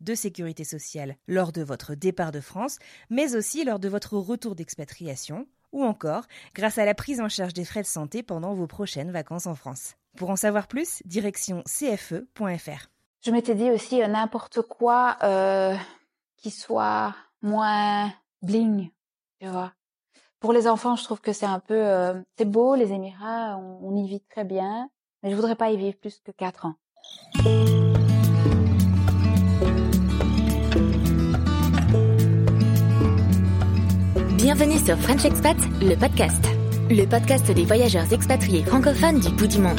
de sécurité sociale lors de votre départ de France, mais aussi lors de votre retour d'expatriation, ou encore grâce à la prise en charge des frais de santé pendant vos prochaines vacances en France. Pour en savoir plus, direction cfe.fr. Je m'étais dit aussi euh, n'importe quoi euh, qui soit moins bling, tu vois. Pour les enfants, je trouve que c'est un peu, euh, c'est beau les Émirats, on, on y vit très bien, mais je voudrais pas y vivre plus que quatre ans. Bienvenue sur French Expat, le podcast. Le podcast des voyageurs expatriés francophones du bout du monde.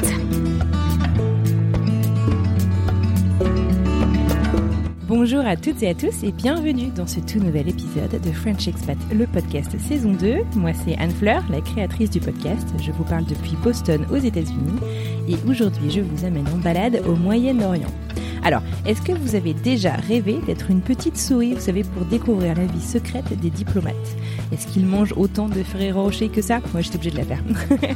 Bonjour à toutes et à tous et bienvenue dans ce tout nouvel épisode de French Expat, le podcast saison 2. Moi c'est Anne Fleur, la créatrice du podcast. Je vous parle depuis Boston aux États-Unis et aujourd'hui je vous amène en balade au Moyen-Orient. Alors, est-ce que vous avez déjà rêvé d'être une petite souris, vous savez, pour découvrir la vie secrète des diplomates? Est-ce qu'ils mangent autant de Ferrero Rocher que ça? Moi, j'étais obligée de la faire.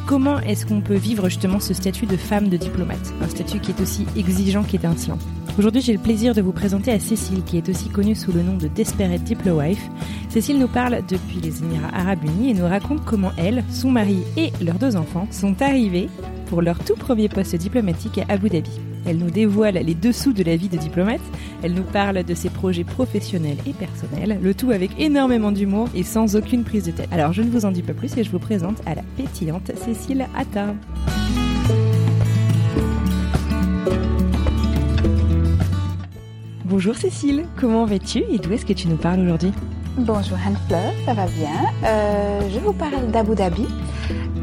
Comment est-ce qu'on peut vivre justement ce statut de femme de diplomate? Un statut qui est aussi exigeant qu'étincelant. Aujourd'hui, j'ai le plaisir de vous présenter à Cécile, qui est aussi connue sous le nom de Desperate Diplowife. Cécile nous parle depuis les Émirats Arabes Unis et nous raconte comment elle, son mari et leurs deux enfants sont arrivés pour leur tout premier poste diplomatique à Abu Dhabi. Elle nous dévoile les dessous de la vie de diplomate, elle nous parle de ses projets professionnels et personnels, le tout avec énormément d'humour et sans aucune prise de tête. Alors je ne vous en dis pas plus et je vous présente à la pétillante Cécile Atta. Bonjour Cécile, comment vas-tu et d'où est-ce que tu nous parles aujourd'hui? Bonjour Anne Fleur, ça va bien? Euh, je vous parle d'Abu Dhabi.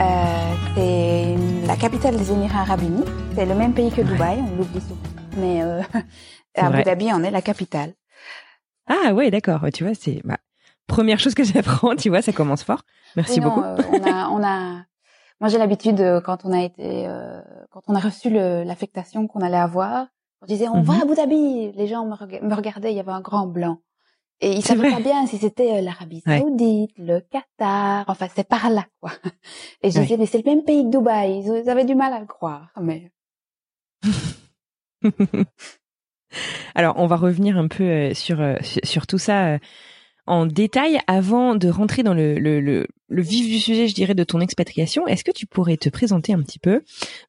Euh, c'est la capitale des Émirats Arabes Unis. C'est le même pays que Dubaï, on l'oublie souvent. Mais euh, Abu vrai. Dhabi en est la capitale. Ah ouais, d'accord, tu vois, c'est... Bah, première chose que j'apprends, tu vois, ça commence fort. Merci non, beaucoup. euh, on a, on a. Moi, j'ai l'habitude euh, quand on a été, euh, quand on a reçu l'affectation qu'on allait avoir, on disait on va Mhm. à Abu Dhabi. Les gens me regardaient, il y avait un grand blanc. Et ils savaient pas bien si c'était euh, l'Arabie Ouais. Saoudite, le Qatar, enfin c'est par là quoi. Et je Ouais. disais mais c'est le même pays que Dubaï. Ils avaient du mal à le croire, mais Alors, on va revenir un peu euh, sur, euh, sur, tout ça en détail avant de rentrer dans le, le, le, le vif du sujet, je dirais, de ton expatriation. Est-ce que tu pourrais te présenter un petit peu,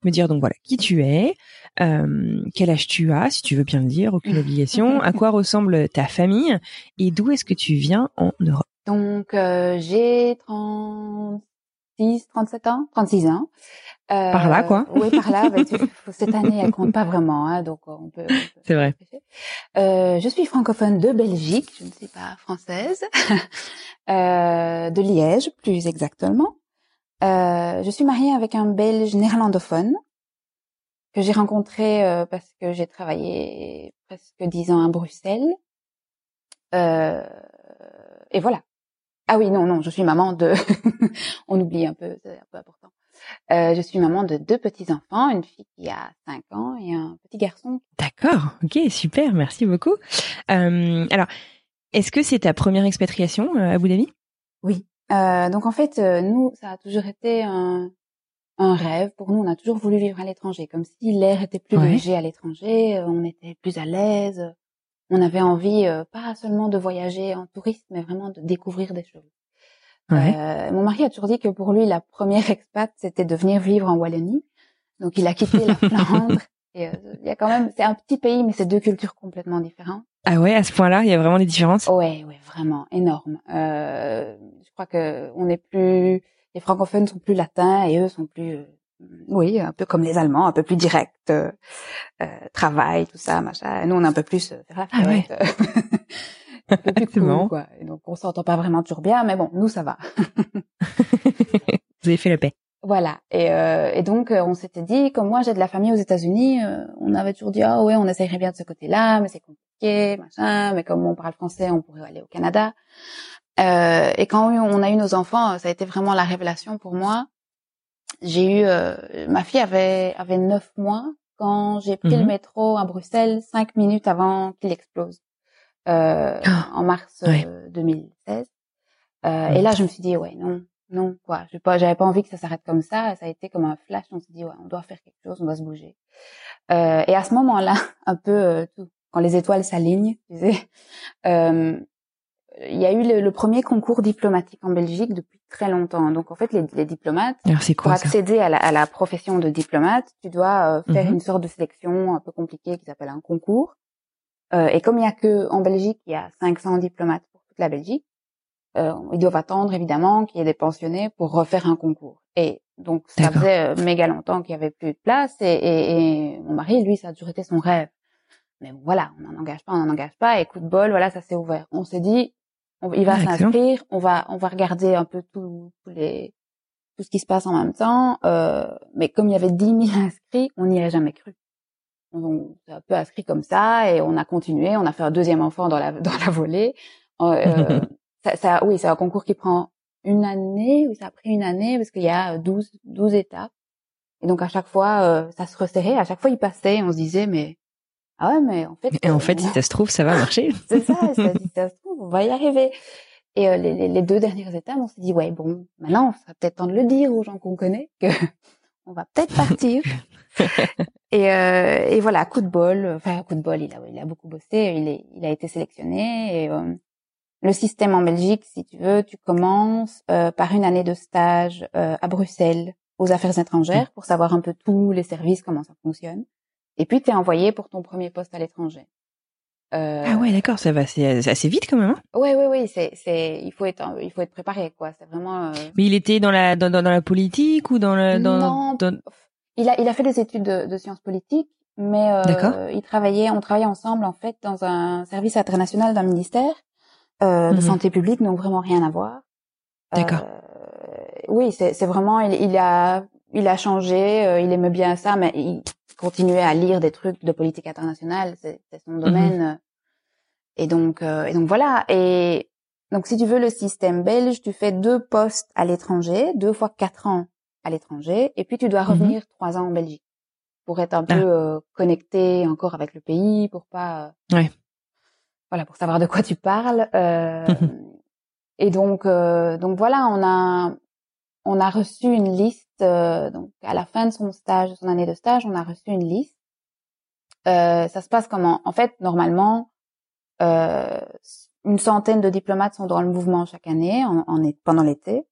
me dire donc voilà qui tu es, euh, quel âge tu as, si tu veux bien le dire, aucune obligation, à quoi ressemble ta famille et d'où est-ce que tu viens en Europe? Donc euh, j'ai 36, 37 ans, 36 ans. Euh, Par là, quoi. Oui, par là. bah, tu- cette année, elle compte pas vraiment, hein, donc on peut. on peut C'est vrai. Euh, je suis francophone de Belgique, je ne suis pas française, euh, de Liège plus exactement. Euh, je suis mariée avec un Belge néerlandophone que j'ai rencontré euh, parce que j'ai travaillé presque dix ans à Bruxelles. Euh, et voilà. Ah oui, non, non, je suis maman de... On oublie un peu, c'est un peu important. Euh, je suis maman de deux petits-enfants, une fille qui a cinq ans et un petit garçon D'accord, ok, super, merci beaucoup. Euh, alors, est-ce que c'est ta première expatriation euh, à Abu Dhabi? Oui. Euh, donc en fait, nous, ça a toujours été un, un rêve. Pour nous, on a toujours voulu vivre à l'étranger, comme si l'air était plus Ouais. léger à l'étranger, euh, on était plus à l'aise. On avait envie, euh, pas seulement de voyager en touriste, mais vraiment de découvrir des choses. Ouais. Euh, mon mari a toujours dit que pour lui, la première expat, c'était de venir vivre en Wallonie. Donc il a quitté la Flandre. Et euh, il y a quand même, c'est un petit pays, mais c'est deux cultures complètement différentes. Ah ouais, à ce point-là, il y a vraiment des différences? Ouais, ouais, vraiment énorme. Euh, je crois que on est plus, les francophones sont plus latins et eux sont plus, euh, oui, un peu comme les Allemands, un peu plus directs, euh, euh travail, tout ça, machin. Et nous, on est un peu plus euh, ah ouais. un peu plus cool, quoi. Et donc, on s'entend pas vraiment toujours bien, mais bon, nous, ça va. Vous avez fait la paix. Voilà. Et, euh, et donc, on s'était dit, comme moi, j'ai de la famille aux États-Unis, euh, on avait toujours dit, ah ouais, on essayerait bien de ce côté-là, mais c'est compliqué, machin. Mais comme on parle français, on pourrait aller au Canada. Euh, et quand on a eu nos enfants, ça a été vraiment la révélation pour moi. J'ai eu, ma fille avait avait neuf mois quand j'ai pris le mhm. métro à Bruxelles cinq minutes avant qu'il explose euh, ah. en mars 2016. Et là, je me suis dit, ouais, non, non quoi je pas j'avais pas envie que ça s'arrête comme ça ça a été comme un flash on s'est dit ouais on doit faire quelque chose on doit se bouger euh, et à ce moment-là un peu euh, tout, quand les étoiles s'alignent tu sais euh, il y a eu le, premier concours diplomatique en Belgique depuis très longtemps donc en fait les, les diplomates quoi, pour accéder à la, à la, profession de diplomate tu dois euh, faire mhm. une sorte de sélection un peu compliquée qui s'appelle un concours euh, et comme il y a que en Belgique il y a 500 diplomates pour toute la Belgique euh, ils doivent attendre évidemment qu'il y ait des pensionnés pour refaire un concours. Et donc ça faisait méga longtemps qu'il y avait plus de place et, et, et, mon mari, lui, ça a toujours été son rêve. Mais voilà, on n'en engage pas, on n'en engage pas. Et coup de bol, voilà, ça s'est ouvert. On s'est dit, il va s'inscrire, on va, on va regarder un peu tout, tous les, tout ce qui se passe en même temps. Euh, mais comme il y avait 10 000 inscrits, on n'y a jamais cru. On, s'est un peu inscrit comme ça et on a continué. On a fait un deuxième enfant dans la dans la volée. Euh, ça, ça, oui, c'est un concours qui prend une année, oui, ça a pris une année parce qu'il y a 12, 12 étapes. Et donc à chaque fois, euh, ça se resserrait. À chaque fois, il passait. On se disait, mais ah ouais, mais en fait. Et en fait, si ça se trouve, ça va marcher. c'est ça. si ça se trouve, on va y arriver. Et euh, les, les, deux dernières étapes, on s'est dit, ouais, bon, maintenant, ça va peut-être temps de le dire aux gens qu'on connaît que on va peut-être partir. et, euh, et voilà, coup de bol. Enfin, coup de bol. Il a, il a beaucoup bossé. Il, est, il a été sélectionné. Et, euh, le système en Belgique, si tu veux, tu commences euh, par une année de stage euh, à Bruxelles aux affaires étrangères pour savoir un peu tous les services, comment ça fonctionne. Et puis, tu es envoyé pour ton premier poste à l'étranger. Euh... Ah ouais, d'accord, ça va assez, assez vite quand même. Hein oui, oui, oui, c'est, c'est, il faut être, il faut être préparé, quoi. C'est vraiment. Euh, Mais il était dans la, dans, dans, la politique ou dans le, dans, non, il a, il a fait des études de, de sciences politiques, mais euh, il travaillait, on travaillait ensemble en fait dans un service international d'un ministère euh, de mhm. santé publique n'ont vraiment rien à voir. D'accord. Euh, oui, c'est vraiment il, il, a il a changé, euh, il aimait bien ça, mais il continuait à lire des trucs de politique internationale, c'est son mhm. domaine. Et donc et donc voilà. Et donc si tu veux le système belge, tu fais deux postes à l'étranger, deux fois quatre ans à l'étranger, et puis tu dois mhm. revenir trois ans en Belgique pour être un ah. peu connecté encore avec le pays, pour pas. Ouais voilà pour savoir de quoi tu parles. Euh, et donc euh, donc voilà, on a on a reçu une liste euh, donc à la fin de son stage, de son année de stage, on a reçu une liste. Euh, ça se passe comment? En fait, normalement, euh, une centaine de diplomates sont dans le mouvement chaque année, en, en pendant l'été.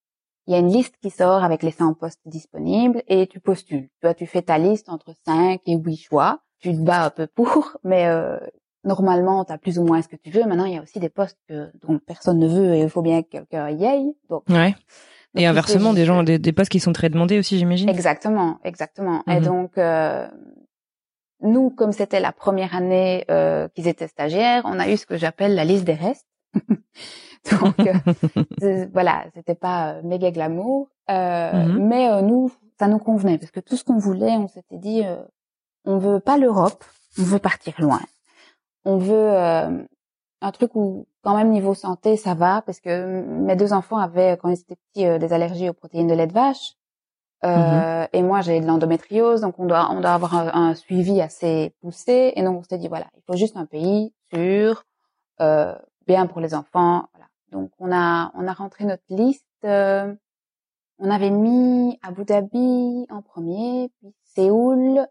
Il y a une liste qui sort avec les 100 postes disponibles et tu postules. Toi, tu fais ta liste entre 5 et 8 choix. Tu te bats un peu pour, mais euh, normalement, tu as plus ou moins ce que tu veux. Maintenant, il y a aussi des postes que, dont personne ne veut et il faut bien que quelqu'un y aille. Donc, ouais. Et inversement, des gens, des, des, postes qui sont très demandés aussi, j'imagine. Exactement, exactement. Et mhm. donc, euh, nous, comme c'était la première année euh, qu'ils étaient stagiaires, on a eu ce que j'appelle la liste des restes. donc, euh, voilà, c'était pas euh, méga glamour, euh, mhm. mais nous, ça nous convenait parce que tout ce qu'on voulait, on s'était dit, on veut pas l'Europe, on veut partir loin on veut euh, un truc où quand même niveau santé ça va parce que mes deux enfants avaient quand ils étaient petits euh, des allergies aux protéines de lait de vache. Euh, mhm. et moi j'ai de l'endométriose donc on doit on doit avoir un, suivi assez poussé. Et donc on s'est dit voilà il faut juste un pays sûr euh, bien pour les enfants voilà. Donc on a on a rentré notre liste on avait mis Abu Dhabi en premier puis Séoul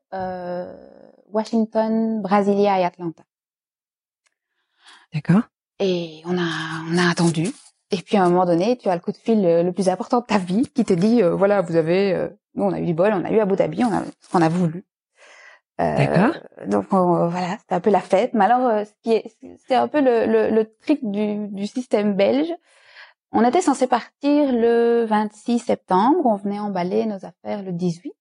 Washington Brasilia et Atlanta D'accord. Et on a, on a attendu. Et puis à un moment donné, tu as le coup de fil le, plus important de ta vie qui te dit, euh, voilà, vous avez, euh, nous on a eu du bol, on a eu Abu Dhabi, on a ce qu'on a voulu. D'accord. Donc voilà, c'était un peu la fête. Mais alors, ce qui est, c'est un peu le, le, le trick du, du système belge. On était censé partir le 26 septembre. On venait emballer nos affaires le 18.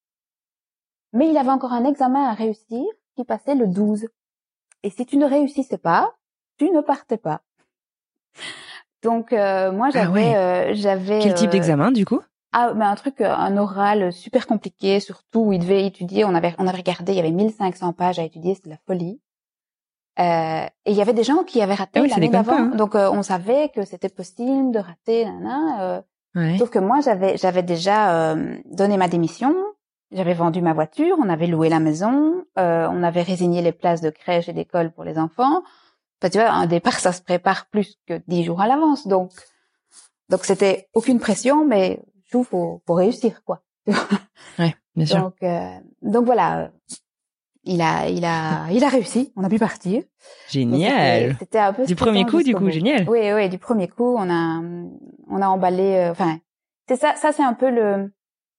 Mais il avait encore un examen à réussir qui passait le 12. Et si tu ne réussissais pas, tu ne partais pas. Donc euh, moi Ah j'avais ouais. euh, j'avais Quel type euh, d'examen du coup? Ah mais un truc euh, un oral super compliqué surtout où il devait étudier on avait on avait regardé il y avait 1500 pages à étudier c'était de la folie. Euh, et il y avait des gens qui avaient raté Ah oui, l'année d'avant hein. donc euh, on savait que c'était possible de rater euh, Ouais. Sauf que moi, j'avais j'avais déjà euh, donné ma démission, j'avais vendu ma voiture, on avait loué la maison, euh, on avait résigné les places de crèche et d'école pour les enfants. Enfin, tu vois, un départ, ça se prépare plus que dix jours à l'avance. Donc, donc c'était aucune pression, mais trouve faut, faut réussir, quoi. Ouais, bien sûr. Donc, euh, donc voilà, il a, il a, il a réussi. On a pu partir. Génial. c'était- un peu Du premier coup, du coup, bout. génial. Oui, oui, du premier coup, on a, on a emballé. euh, Enfin, c'est ça, ça c'est un peu le,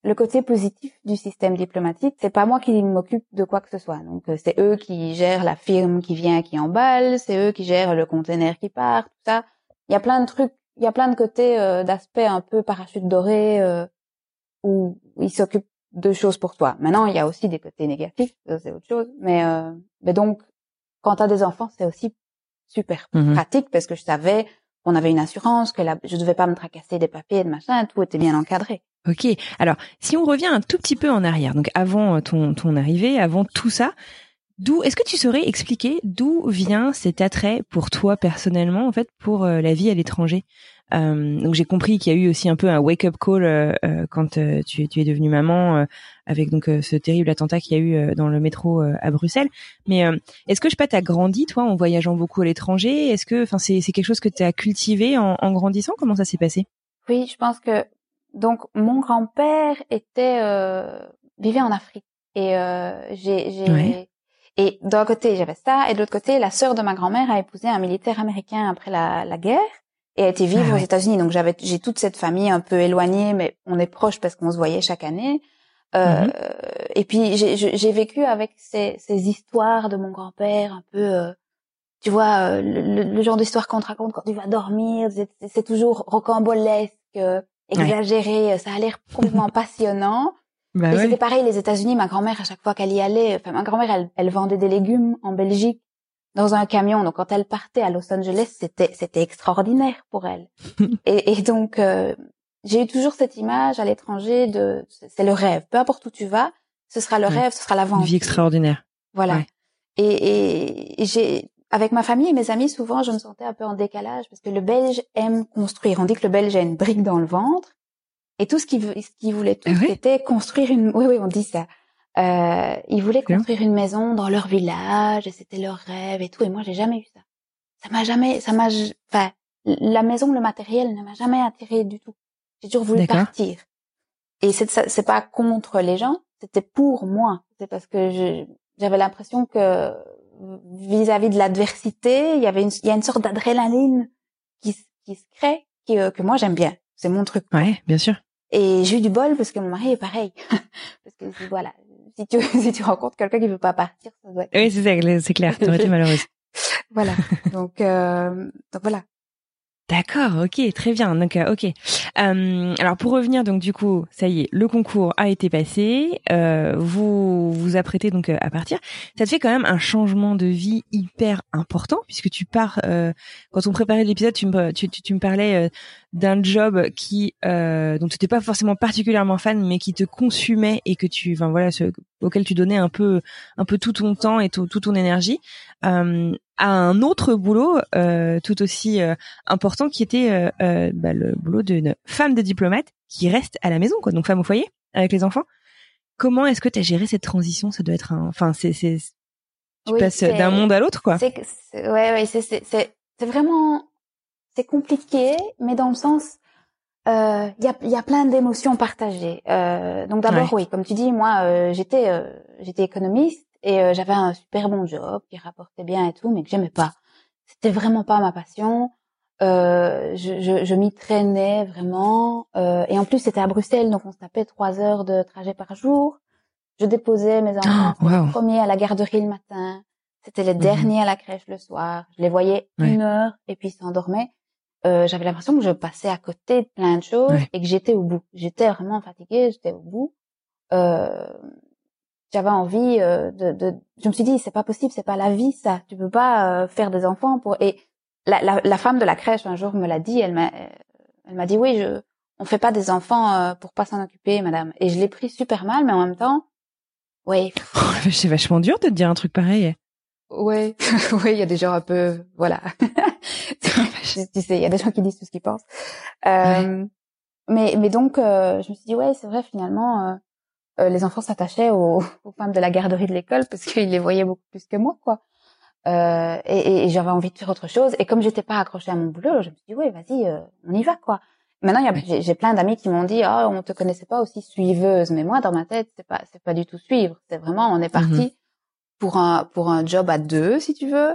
le côté positif du système diplomatique. C'est pas moi qui m'occupe de quoi que ce soit. Donc, euh, c'est eux qui gèrent la firme qui vient, qui emballe. C'est eux qui gèrent le container qui part, tout ça. Il y a plein de trucs, il y a plein de côtés, euh, d'aspects un peu parachute doré euh, où ils s'occupent de choses pour toi. Maintenant, il y a aussi des côtés négatifs, c'est autre chose. Mais, euh, mais donc, quand tu as des enfants, c'est aussi super Mhm. pratique parce que je savais qu'on avait une assurance, que la, je devais pas me tracasser des papiers, de machin, tout était bien encadré. Ok. Alors, si on revient un tout petit peu en arrière, donc avant euh, ton, ton arrivée, avant tout ça, d'où est-ce que tu saurais expliquer d'où vient cet attrait pour toi personnellement, en fait, pour euh, la vie à l'étranger? Euh, Donc j'ai compris qu'il y a eu aussi un peu un wake-up call euh, euh, quand tu, tu es devenue maman avec donc ce terrible attentat qu'il y a eu dans le métro à Bruxelles. Mais est-ce que je sais pas, t'as grandi toi en voyageant beaucoup à l'étranger? Est-ce que, enfin, c'est c'est quelque chose que tu as cultivé en, en grandissant? Comment ça s'est passé? Oui, je pense que donc mon grand-père était euh, vivait en Afrique. Et euh, j'ai j'ai et d'un côté j'avais ça et de l'autre côté la sœur de ma grand-mère a épousé un militaire américain après la, la guerre et a été vivre Ah aux États-Unis. Donc j'avais j'ai toute cette famille un peu éloignée mais on est proches parce qu'on se voyait chaque année. Euh, Mhm. et puis j'ai j'ai j'ai vécu avec ces, ces histoires de mon grand-père un peu euh, tu vois euh, le, le- genre d'histoire qu'on te raconte quand tu vas dormir c'est c'est toujours rocambolesque euh, exagéré ça a l'air complètement passionnant Bah et c'était pareil les États-Unis ma grand-mère à chaque fois qu'elle y allait enfin ma grand-mère elle, elle vendait des légumes en Belgique dans un camion donc quand elle partait à Los Angeles c'était c'était extraordinaire pour elle et, et donc euh, j'ai eu toujours cette image à l'étranger de c'est le rêve peu importe où tu vas ce sera le Ouais. rêve ce sera Une l'aventure vie extraordinaire. voilà. Ouais. Et, et, et j'ai, avec ma famille et mes amis, souvent, je me sentais un peu en décalage parce que le Belge aime construire. On dit que le Belge a une brique dans le ventre. Et tout ce qu'il voulait Ah ouais c'était construire une, oui, oui, on dit ça. Euh, ils voulaient construire une maison dans leur village et c'était leur rêve et tout. Et moi, j'ai jamais eu ça. Ça m'a jamais, ça m'a, enfin, la maison, le matériel ne m'a jamais attiré du tout. J'ai toujours voulu partir. Et c'est c'est pas contre les gens, c'était pour moi. C'est parce que j'avais l'impression que vis-à-vis de l'adversité, il y avait une, il y a une sorte d'adrénaline qui, qui se crée, qui, euh, que moi j'aime bien. C'est mon truc. Ouais, bien sûr. Et j'ai eu du bol parce que mon mari est pareil. parce que voilà, si tu si tu rencontres quelqu'un qui veut pas partir, ça doit être Oui, c'est ça, c'est clair. T'aurais été malheureuse. voilà. Donc euh, donc voilà. D'accord, ok, très bien. Donc, euh, ok. Euh, alors, pour revenir, donc du coup, ça y est, le concours a été passé. Euh, vous vous apprêtez donc euh, à partir. Ça te fait quand même un changement de vie hyper important puisque tu pars. euh, quand on préparait l'épisode, tu me tu, tu, me parlais euh, d'un job qui euh, dont tu n'étais pas forcément particulièrement fan, mais qui te consumait et que tu, enfin voilà, ce, auquel tu donnais un peu un peu tout ton temps et tout, ton énergie. Euh, à un autre boulot euh, tout aussi euh, important qui était euh, euh, bah, le boulot d'une femme de diplomate qui reste à la maison, quoi, donc femme au foyer avec les enfants. Comment est-ce que tu as géré cette transition? Ça doit être un, enfin, c'est, c'est, tu Oui, passes d'un monde à l'autre, quoi. C'est ouais ouais c'est c'est c'est c'est vraiment c'est compliqué mais dans le sens euh, il y a y a plein d'émotions partagées. Euh, donc d'abord oui comme tu dis moi euh, j'étais euh, j'étais économiste et euh, j'avais un super bon job qui rapportait bien et tout mais que j'aimais pas. C'était vraiment pas ma passion. Euh, je, je, je m'y traînais vraiment euh, et en plus c'était à Bruxelles donc on se tapait trois heures de trajet par jour. Je déposais mes enfants Oh, wow. premiers à la garderie le matin. C'était les Mhm. derniers à la crèche le soir. Je les voyais une heure et puis ils s'endormaient. Euh, j'avais l'impression que je passais à côté de plein de choses et que j'étais au bout. J'étais vraiment fatiguée, j'étais au bout. Euh, j'avais envie euh, de, de, je me suis dit c'est pas possible, c'est pas la vie ça. Tu peux pas euh, faire des enfants pour et la, la, la femme de la crèche un jour me l'a dit, elle m'a elle m'a dit oui, je on fait pas des enfants euh, pour pas s'en occuper madame. Et je l'ai pris super mal mais en même temps oui, C'est vachement dur de te dire un truc pareil. oui, oui, il y a des gens un peu voilà. tu, tu sais, il y a des gens qui disent tout ce qu'ils pensent. Euh, mais mais donc euh, je me suis dit ouais, c'est vrai finalement euh, euh, les enfants s'attachaient aux, aux femmes de la garderie de l'école parce qu'ils les voyaient beaucoup plus que moi quoi. Euh, et, j'avais envie de faire autre chose et comme j'étais pas accrochée à mon boulot, je me suis dit ouais, vas-y, euh, on y va quoi. Maintenant, j'ai plein d'amis qui m'ont dit ah on te connaissait pas aussi suiveuse, mais moi dans ma tête c'est pas c'est pas du tout suivre, c'est vraiment on est parti pour un pour un job à deux si tu veux.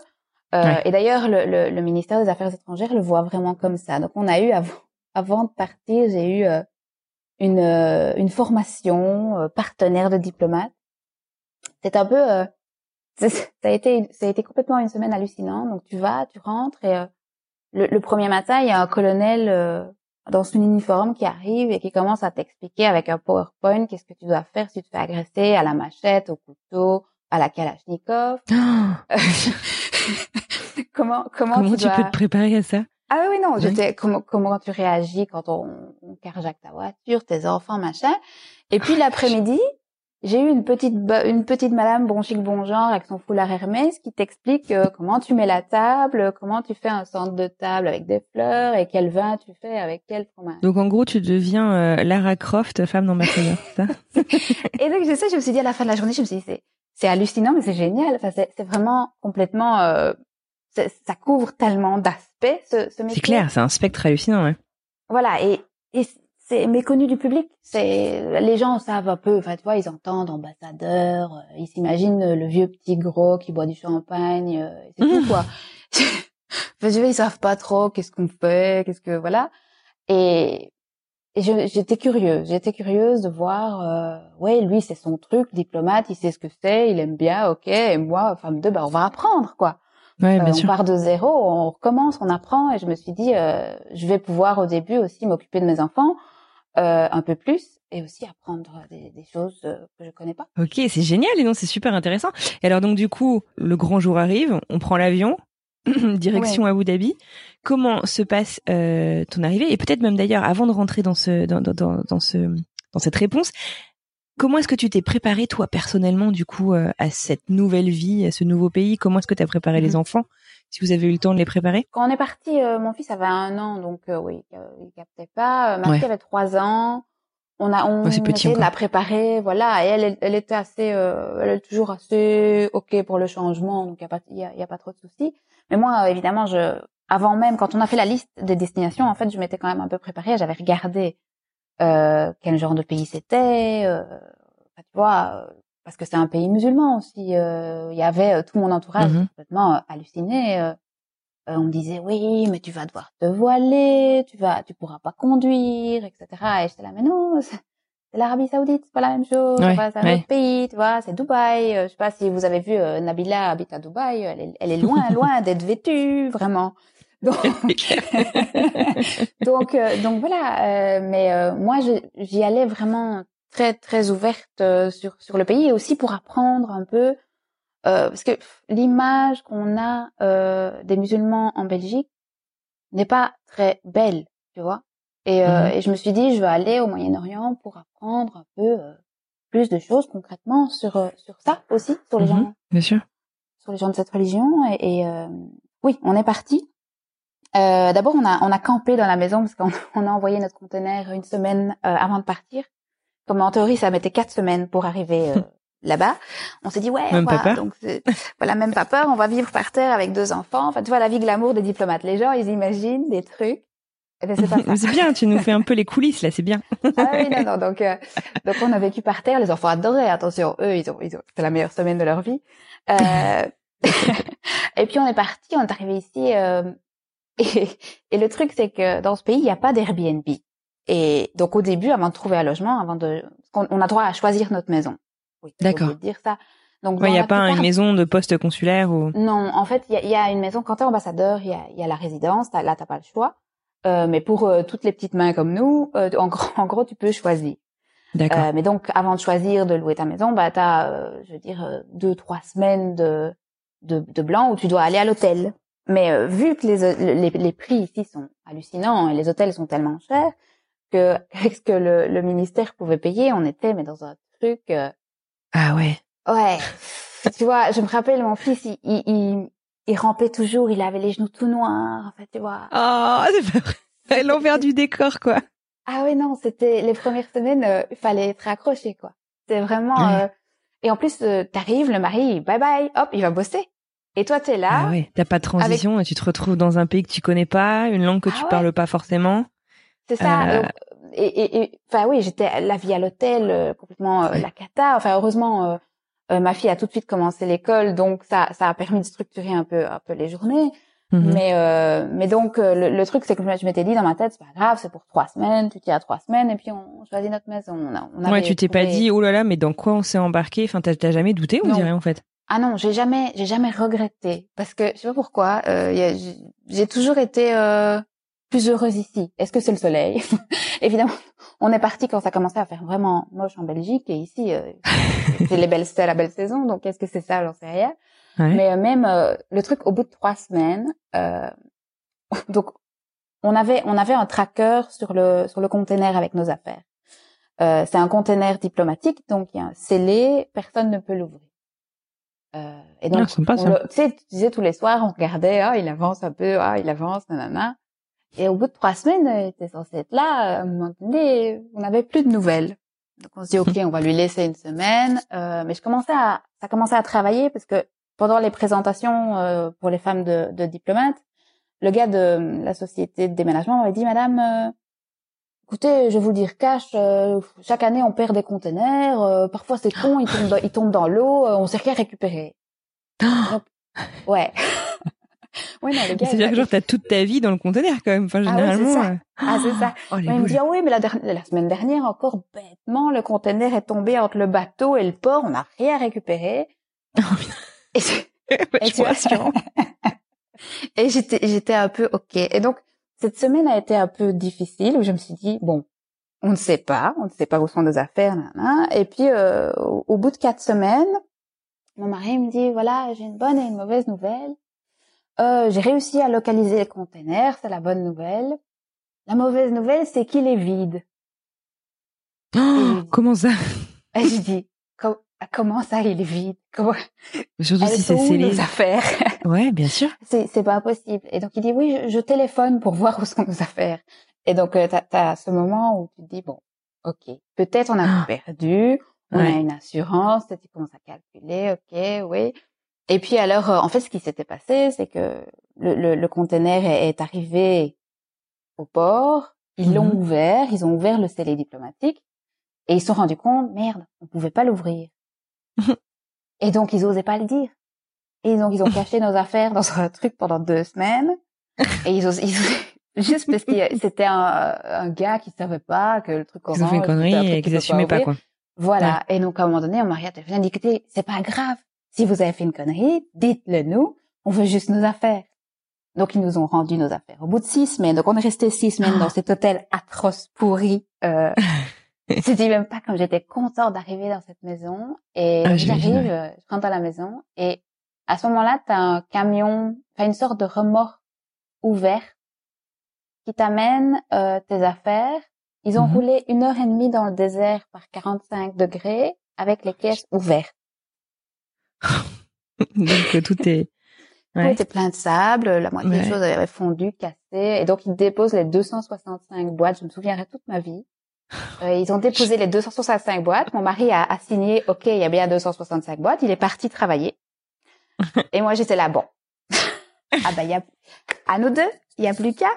Et d'ailleurs le, le, le ministère des Affaires étrangères le voit vraiment comme ça. Donc on a eu avant avant de partir, j'ai eu une euh, une formation euh, partenaire de diplomate. C'est un peu euh, ça a été ça a été complètement une semaine hallucinante. Donc tu vas, tu rentres et euh, le, le premier matin, il y a un colonel euh, dans son uniforme qui arrive et qui commence à t'expliquer avec un PowerPoint qu'est-ce que tu dois faire si tu te fais agresser à la machette, au couteau, à la Kalachnikov. Oh, comment comment, comment tu, tu dois... peux te préparer à ça? Ah oui, oui, non, Oui. j'étais comment comment tu réagis quand on, on carjaque ta voiture, tes enfants, machin. Et puis l'après-midi, j'ai eu une petite une petite madame bon chic bon genre avec son foulard Hermès qui t'explique euh, comment tu mets la table, comment tu fais un centre de table avec des fleurs et quel vin tu fais avec quel fromage. Donc en gros, tu deviens euh, Lara Croft, femme d'ambassadeur, c'est ça? Et donc je sais, je me suis dit à la fin de la journée, je me suis dit c'est c'est hallucinant mais c'est génial. Enfin c'est c'est vraiment complètement euh, ça couvre tellement d'aspects ce, ce métier. C'est clair, c'est un spectre hallucinant. Ouais. Voilà, et, et c'est méconnu du public. C'est les gens savent un peu. Enfin, tu vois, ils entendent ambassadeur, euh, ils s'imaginent le vieux petit gros qui boit du champagne, euh, c'est tout quoi. enfin, je veux, ils savent pas trop qu'est-ce qu'on fait, qu'est-ce que voilà. Et, j'étais curieuse, j'étais curieuse de voir. Euh, ouais, lui c'est son truc, diplomate, il sait ce que c'est, il aime bien, ok. Et moi, femme de, bah on va apprendre quoi. Ouais, Euh, on sûr. part de zéro, on recommence, on apprend, et je me suis dit, euh, je vais pouvoir au début aussi m'occuper de mes enfants euh, un peu plus, et aussi apprendre des, des choses euh, que je connais pas. Ok, c'est génial et non, c'est super intéressant. Et alors donc du coup, le grand jour arrive, on prend l'avion, direction Abu Dhabi. Comment se passe euh, ton arrivée? Et peut-être même d'ailleurs, avant de rentrer dans ce dans, dans, dans, dans ce dans cette réponse, comment est-ce que tu t'es préparé toi personnellement du coup euh, à cette nouvelle vie, à ce nouveau pays? Comment est-ce que tu as préparé les Mhm. enfants Si vous avez eu le temps de les préparer? Quand on est parti, euh, mon fils avait un an, donc euh, oui, euh, il captait pas. Euh, ma Ouais. fille avait trois ans. On a, on petit essayait de la préparer, voilà. Et elle, elle, était assez, euh, elle est toujours assez ok pour le changement, donc il y a pas, y a, y a pas trop de soucis. Mais moi, euh, évidemment, je, avant même, quand on a fait la liste des destinations, en fait, je m'étais quand même un peu préparée. J'avais regardé euh, quel genre de pays c'était. Euh, tu vois, euh, parce que c'est un pays musulman aussi. euh, Il y avait euh, tout mon entourage Mhm. complètement halluciné. on me disait oui, mais tu vas devoir te voiler, tu vas, tu pourras pas conduire, etc. Et j'étais là, mais non, c'est l'Arabie Saoudite, c'est pas la même chose, Ouais, c'est un ouais. autre pays, tu vois, c'est Dubaï. Je sais pas si vous avez vu euh, Nabila habite à Dubaï, elle est, elle est loin, loin d'être vêtue, vraiment. Donc, donc, euh, donc voilà. euh, mais euh, moi, j'y allais vraiment très, très ouverte sur sur le pays et aussi pour apprendre un peu, parce que l'image qu'on a des musulmans en Belgique n'est pas très belle, tu vois? Et, Mhm. et je me suis dit, je vais aller au Moyen-Orient pour apprendre un peu plus de choses concrètement sur sur ça aussi, sur les Mhm. gens Bien sûr. sur les gens de cette religion. Et, et, oui, on est parti. Euh, D'abord, on a on a campé dans la maison parce qu'on on a envoyé notre conteneur une semaine euh, avant de partir. Comme en théorie, ça mettait quatre semaines pour arriver euh, là-bas. On s'est dit ouais, Même on pas donc c'est- voilà, même pas peur. On va vivre par terre avec deux enfants. Enfin, tu vois la vie glamour des diplomates. Les gens, ils imaginent des trucs. Eh ben, c'est bien, tu nous fais un peu les coulisses là, c'est bien. Ah oui, non, non. Donc, euh, donc on a vécu par terre. Les enfants adoraient. Attention, eux, ils ont, ils ont, c'était la meilleure semaine de leur vie. Euh, et puis on est parti. On est arrivé ici. euh, et, et le truc, c'est que dans ce pays, il n'y a pas d'Airbnb. Et donc au début, avant de trouver un logement, avant de, on, on a droit à choisir notre maison. Oui, D'accord. dire ça. Donc, il dans y a pas plupart- une maison de poste consulaire ou. Non, en fait, il y y a une maison. Quand t'es ambassadeur, il y a, y a la résidence. t'as- Là, t'as pas le choix. Euh, mais pour euh, toutes les petites mains comme nous, euh, en, gros, en gros, tu peux choisir. D'accord. Euh, mais donc, avant de choisir de louer ta maison, bah, t'as, euh, je veux dire, deux, trois semaines de, de, de blanc où tu dois aller à l'hôtel. Mais euh, vu que les, les, les prix ici sont hallucinants et les hôtels sont tellement chers que avec ce que le, le ministère pouvait payer, on était mais dans un truc. euh, Ah ouais. ouais. tu vois, je me rappelle mon fils, il, il, il, il rampait toujours, il avait les genoux tout noirs. En fait, tu vois. Oh, c'est pas vrai. L'envers du décor, quoi. Ah oui, non, c'était les premières semaines, euh, il fallait être accroché, quoi. C'est vraiment... Ouais. euh, Et en plus, euh, t'arrives, le mari, bye bye, hop, il va bosser. Et toi, t'es là. Ah ouais. T'as pas de transition et tu te retrouves dans un pays que tu connais pas, une langue que Ah tu ouais. parles pas forcément. C'est ça. Euh, et, et, et- enfin oui, j'étais la vie à l'hôtel euh, complètement euh, Ouais. la cata. Enfin heureusement, euh, euh, ma fille a tout de suite commencé l'école, donc ça, ça a permis de structurer un peu, un peu les journées. Mhm. Mais, euh, mais donc euh, le, le truc, c'est que je m'étais dit dans ma tête, c'est pas grave, c'est pour trois semaines. Tu tiens à trois semaines et puis on choisit notre maison. On a, on Ouais, tu t'es pas dit, oh là là, mais dans quoi on s'est embarqué? Enfin, t'as t'as jamais douté, on Non. dirait, en fait. Ah non, j'ai jamais, j'ai jamais regretté parce que je sais pas pourquoi. euh, j'ai- toujours été euh, plus heureuse ici. Est-ce que c'est le soleil? Évidemment, on est parti quand ça commençait à faire vraiment moche en Belgique et ici, euh, c'est les belles, c'est la belle saison. Donc est-ce que c'est ça? J'en sais rien. Ouais. Mais euh, même euh, le truc au bout de trois semaines, euh, donc on avait, on avait un tracker sur le sur le container avec nos affaires. Euh, c'est un container diplomatique, donc il y a un scellé, personne ne peut l'ouvrir. Euh, et donc, Ah, tu sais, tu disais tous les soirs, on regardait, ah, il avance un peu, ah, il avance, nanana. Et au bout de trois semaines, euh, il était censé être là. À un moment donné, on n'avait plus de nouvelles. Donc on se dit, ok, on va lui laisser une semaine. Euh, mais je commençais à, ça commençait à travailler parce que pendant les présentations euh, pour les femmes de, de diplomates, le gars de la société de déménagement m'avait dit, Madame, euh, écoutez, je vais vous le dire cash, euh, chaque année on perd des containers, euh, parfois c'est con, ils tombent dans, ils tombent dans l'eau, euh, on sait rien récupérer. Ouais. ouais, non, le gars. C'est-à-dire que genre, t'as toute ta vie dans le conteneur, quand même. Enfin, Ah ouais, c'est généralement. ça. euh, Ah, c'est ça. Oh, Ouais, il me dit, ah oui, mais la, la semaine dernière, encore bêtement, le conteneur est tombé entre le bateau et le port, on n'a rien récupéré. et je- Vachement vois- rassurant. et j'étais, j'étais un peu ok. Et donc, cette semaine a été un peu difficile où je me suis dit, bon, on ne sait pas, on ne sait pas où sont nos affaires. Et puis, euh, au, au bout de quatre semaines, mon mari me dit, voilà, j'ai une bonne et une mauvaise nouvelle. Euh, j'ai réussi à localiser le conteneur, c'est la bonne nouvelle. La mauvaise nouvelle, c'est qu'il est vide. Oh, comment ça? Et je dis, Com- comment ça, il est vide? Comment Surtout si c'est scellé. nos affaires? Ouais, bien sûr. c'est c'est pas possible. Et donc il dit oui, je, je téléphone pour voir où sont nos affaires. Et donc euh, t'as as ce moment où tu te dis bon, ok, peut-être on a Ah. perdu, on a une assurance, tu commences à calculer, ok, oui. Et puis alors euh, en fait ce qui s'était passé, c'est que le, le, le conteneur est, est arrivé au port, ils l'ont Mhm. ouvert, ils ont ouvert le scellé diplomatique et ils se sont rendus compte, merde, on pouvait pas l'ouvrir. et donc ils osaient pas le dire. Et donc ils ont caché nos affaires dans un truc pendant deux semaines. Et ils ont, ils juste parce que c'était un, un gars qui savait pas que le truc Ils ont fait une orange, connerie et qu'il qu'ils assumaient pas, quoi. Voilà. Et donc, à un moment donné, on m'a on dit, écoutez, c'est pas grave. Si vous avez fait une connerie, dites-le nous. On veut juste nos affaires. Donc, ils nous ont rendu nos affaires. Au bout de six semaines, donc on est resté six semaines dans cet hôtel atroce, pourri. Euh, c'était même pas comme j'étais contente d'arriver dans cette maison. Et Ah, j'arrive, ouais. euh, je rentre dans la maison. Et à ce moment-là, t'as un camion, enfin une sorte de remorque ouvert qui t'amène euh, tes affaires. Ils ont Mhm. roulé une heure et demie dans le désert par 45 degrés avec les caisses ouvertes. Donc, euh, tout est... Tout était plein de sable, la moitié des choses avaient fondu, cassé. Et donc, ils déposent les 265 boîtes. Je me souviendrai toute ma vie. Euh, ils ont déposé les 265 boîtes. Mon mari a, a signé, OK, il y a bien 265 boîtes. Il est parti travailler. Et moi, j'étais là, bon. ah bah, il y a, à nous deux, il y a plus qu'à.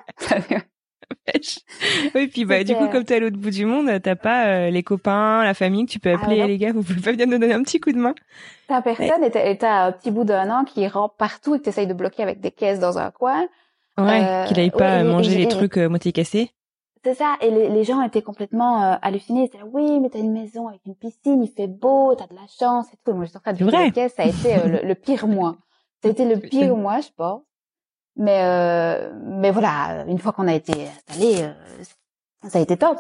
oui, puis bah, du coup, comme t'es à l'autre bout du monde, t'as pas euh, les copains, la famille que tu peux Ah, appeler, ouais, les gars, vous pouvez pas venir nous donner un petit coup de main. T'as personne t'as- et t'as un petit bout d'un an qui rampe partout et que t'essayes de bloquer avec des caisses dans un coin. Ouais, Euh, qu'il aille pas et- manger et- les et- trucs euh, moitié cassés. C'est ça. Et les, les gens étaient complètement euh, hallucinés. Ils disaient, oui, mais t'as une maison avec une piscine, il fait beau, t'as de la chance et tout. Moi, je suis en train de vrai. caisse, ça a été euh, le, le pire mois. Ça a été le pire mois, je pense. Mais euh, mais voilà, une fois qu'on a été installé, euh, ça a été top.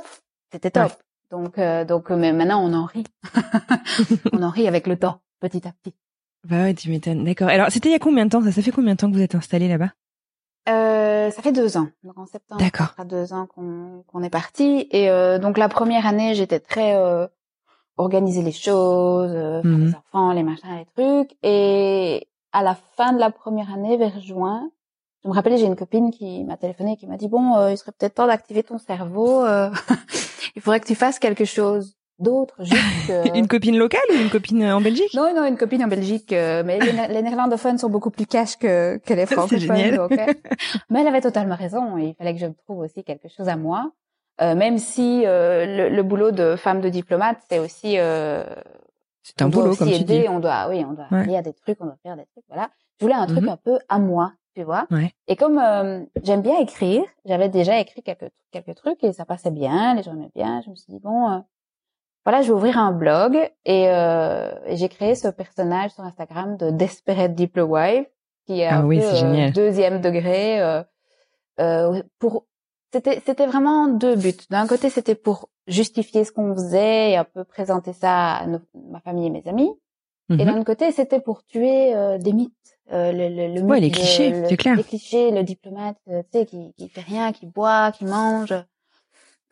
C'était top. Donc euh, donc mais maintenant on en rit. on en rit avec le temps, petit à petit. Bah ouais, tu m'étonnes. D'accord. Alors, c'était il y a combien de temps? Ça Ça fait combien de temps que vous êtes installé là-bas? Euh, ça fait deux ans. Donc en septembre, D'accord. ça fera deux ans qu'on qu'on est parti. Et euh, donc la première année, j'étais très euh, organiser les choses, euh, Mhm. les enfants, les machins, les trucs. Et à la fin de la première année, vers juin, je me rappelle, j'ai une copine qui m'a téléphoné et qui m'a dit bon, euh, il serait peut-être temps d'activer ton cerveau. euh, il faudrait que tu fasses quelque chose d'autre, juste. que- Une copine locale ou une copine euh, en Belgique? Non, non, une copine en Belgique, euh, mais les, les néerlandophones sont beaucoup plus cash que, que les francophones. donc, euh, mais elle avait totalement raison. Il fallait que je me trouve aussi quelque chose à moi. Euh, même si euh, le, le boulot de femme de diplomate, c'est aussi euh, C'est un boulot, aussi comme tu aider, dis. on doit, oui, on doit Ouais. lire des trucs, on doit faire des trucs, voilà. Je voulais un truc Mhm. un peu à moi, tu vois. Ouais. Et comme euh, j'aime bien écrire, j'avais déjà écrit quelques quelques trucs et ça passait bien, les gens aimaient bien. Je me suis dit bon, euh, voilà, je vais ouvrir un blog et, euh, et j'ai créé ce personnage sur Instagram de Desperate Diplo Wife qui est Ah un oui, peu euh, deuxième degré. euh, euh, pour c'était c'était vraiment deux buts. D'un côté, c'était pour justifier ce qu'on faisait et un peu présenter ça à nos- ma famille et mes amis. Et Mhm. d'un autre côté, c'était pour tuer euh, des mythes. Le, le, le Ouais, mythe les clichés, le- c'est clair. Les clichés, le diplomate, tu sais, qui, qui fait rien, qui boit, qui mange.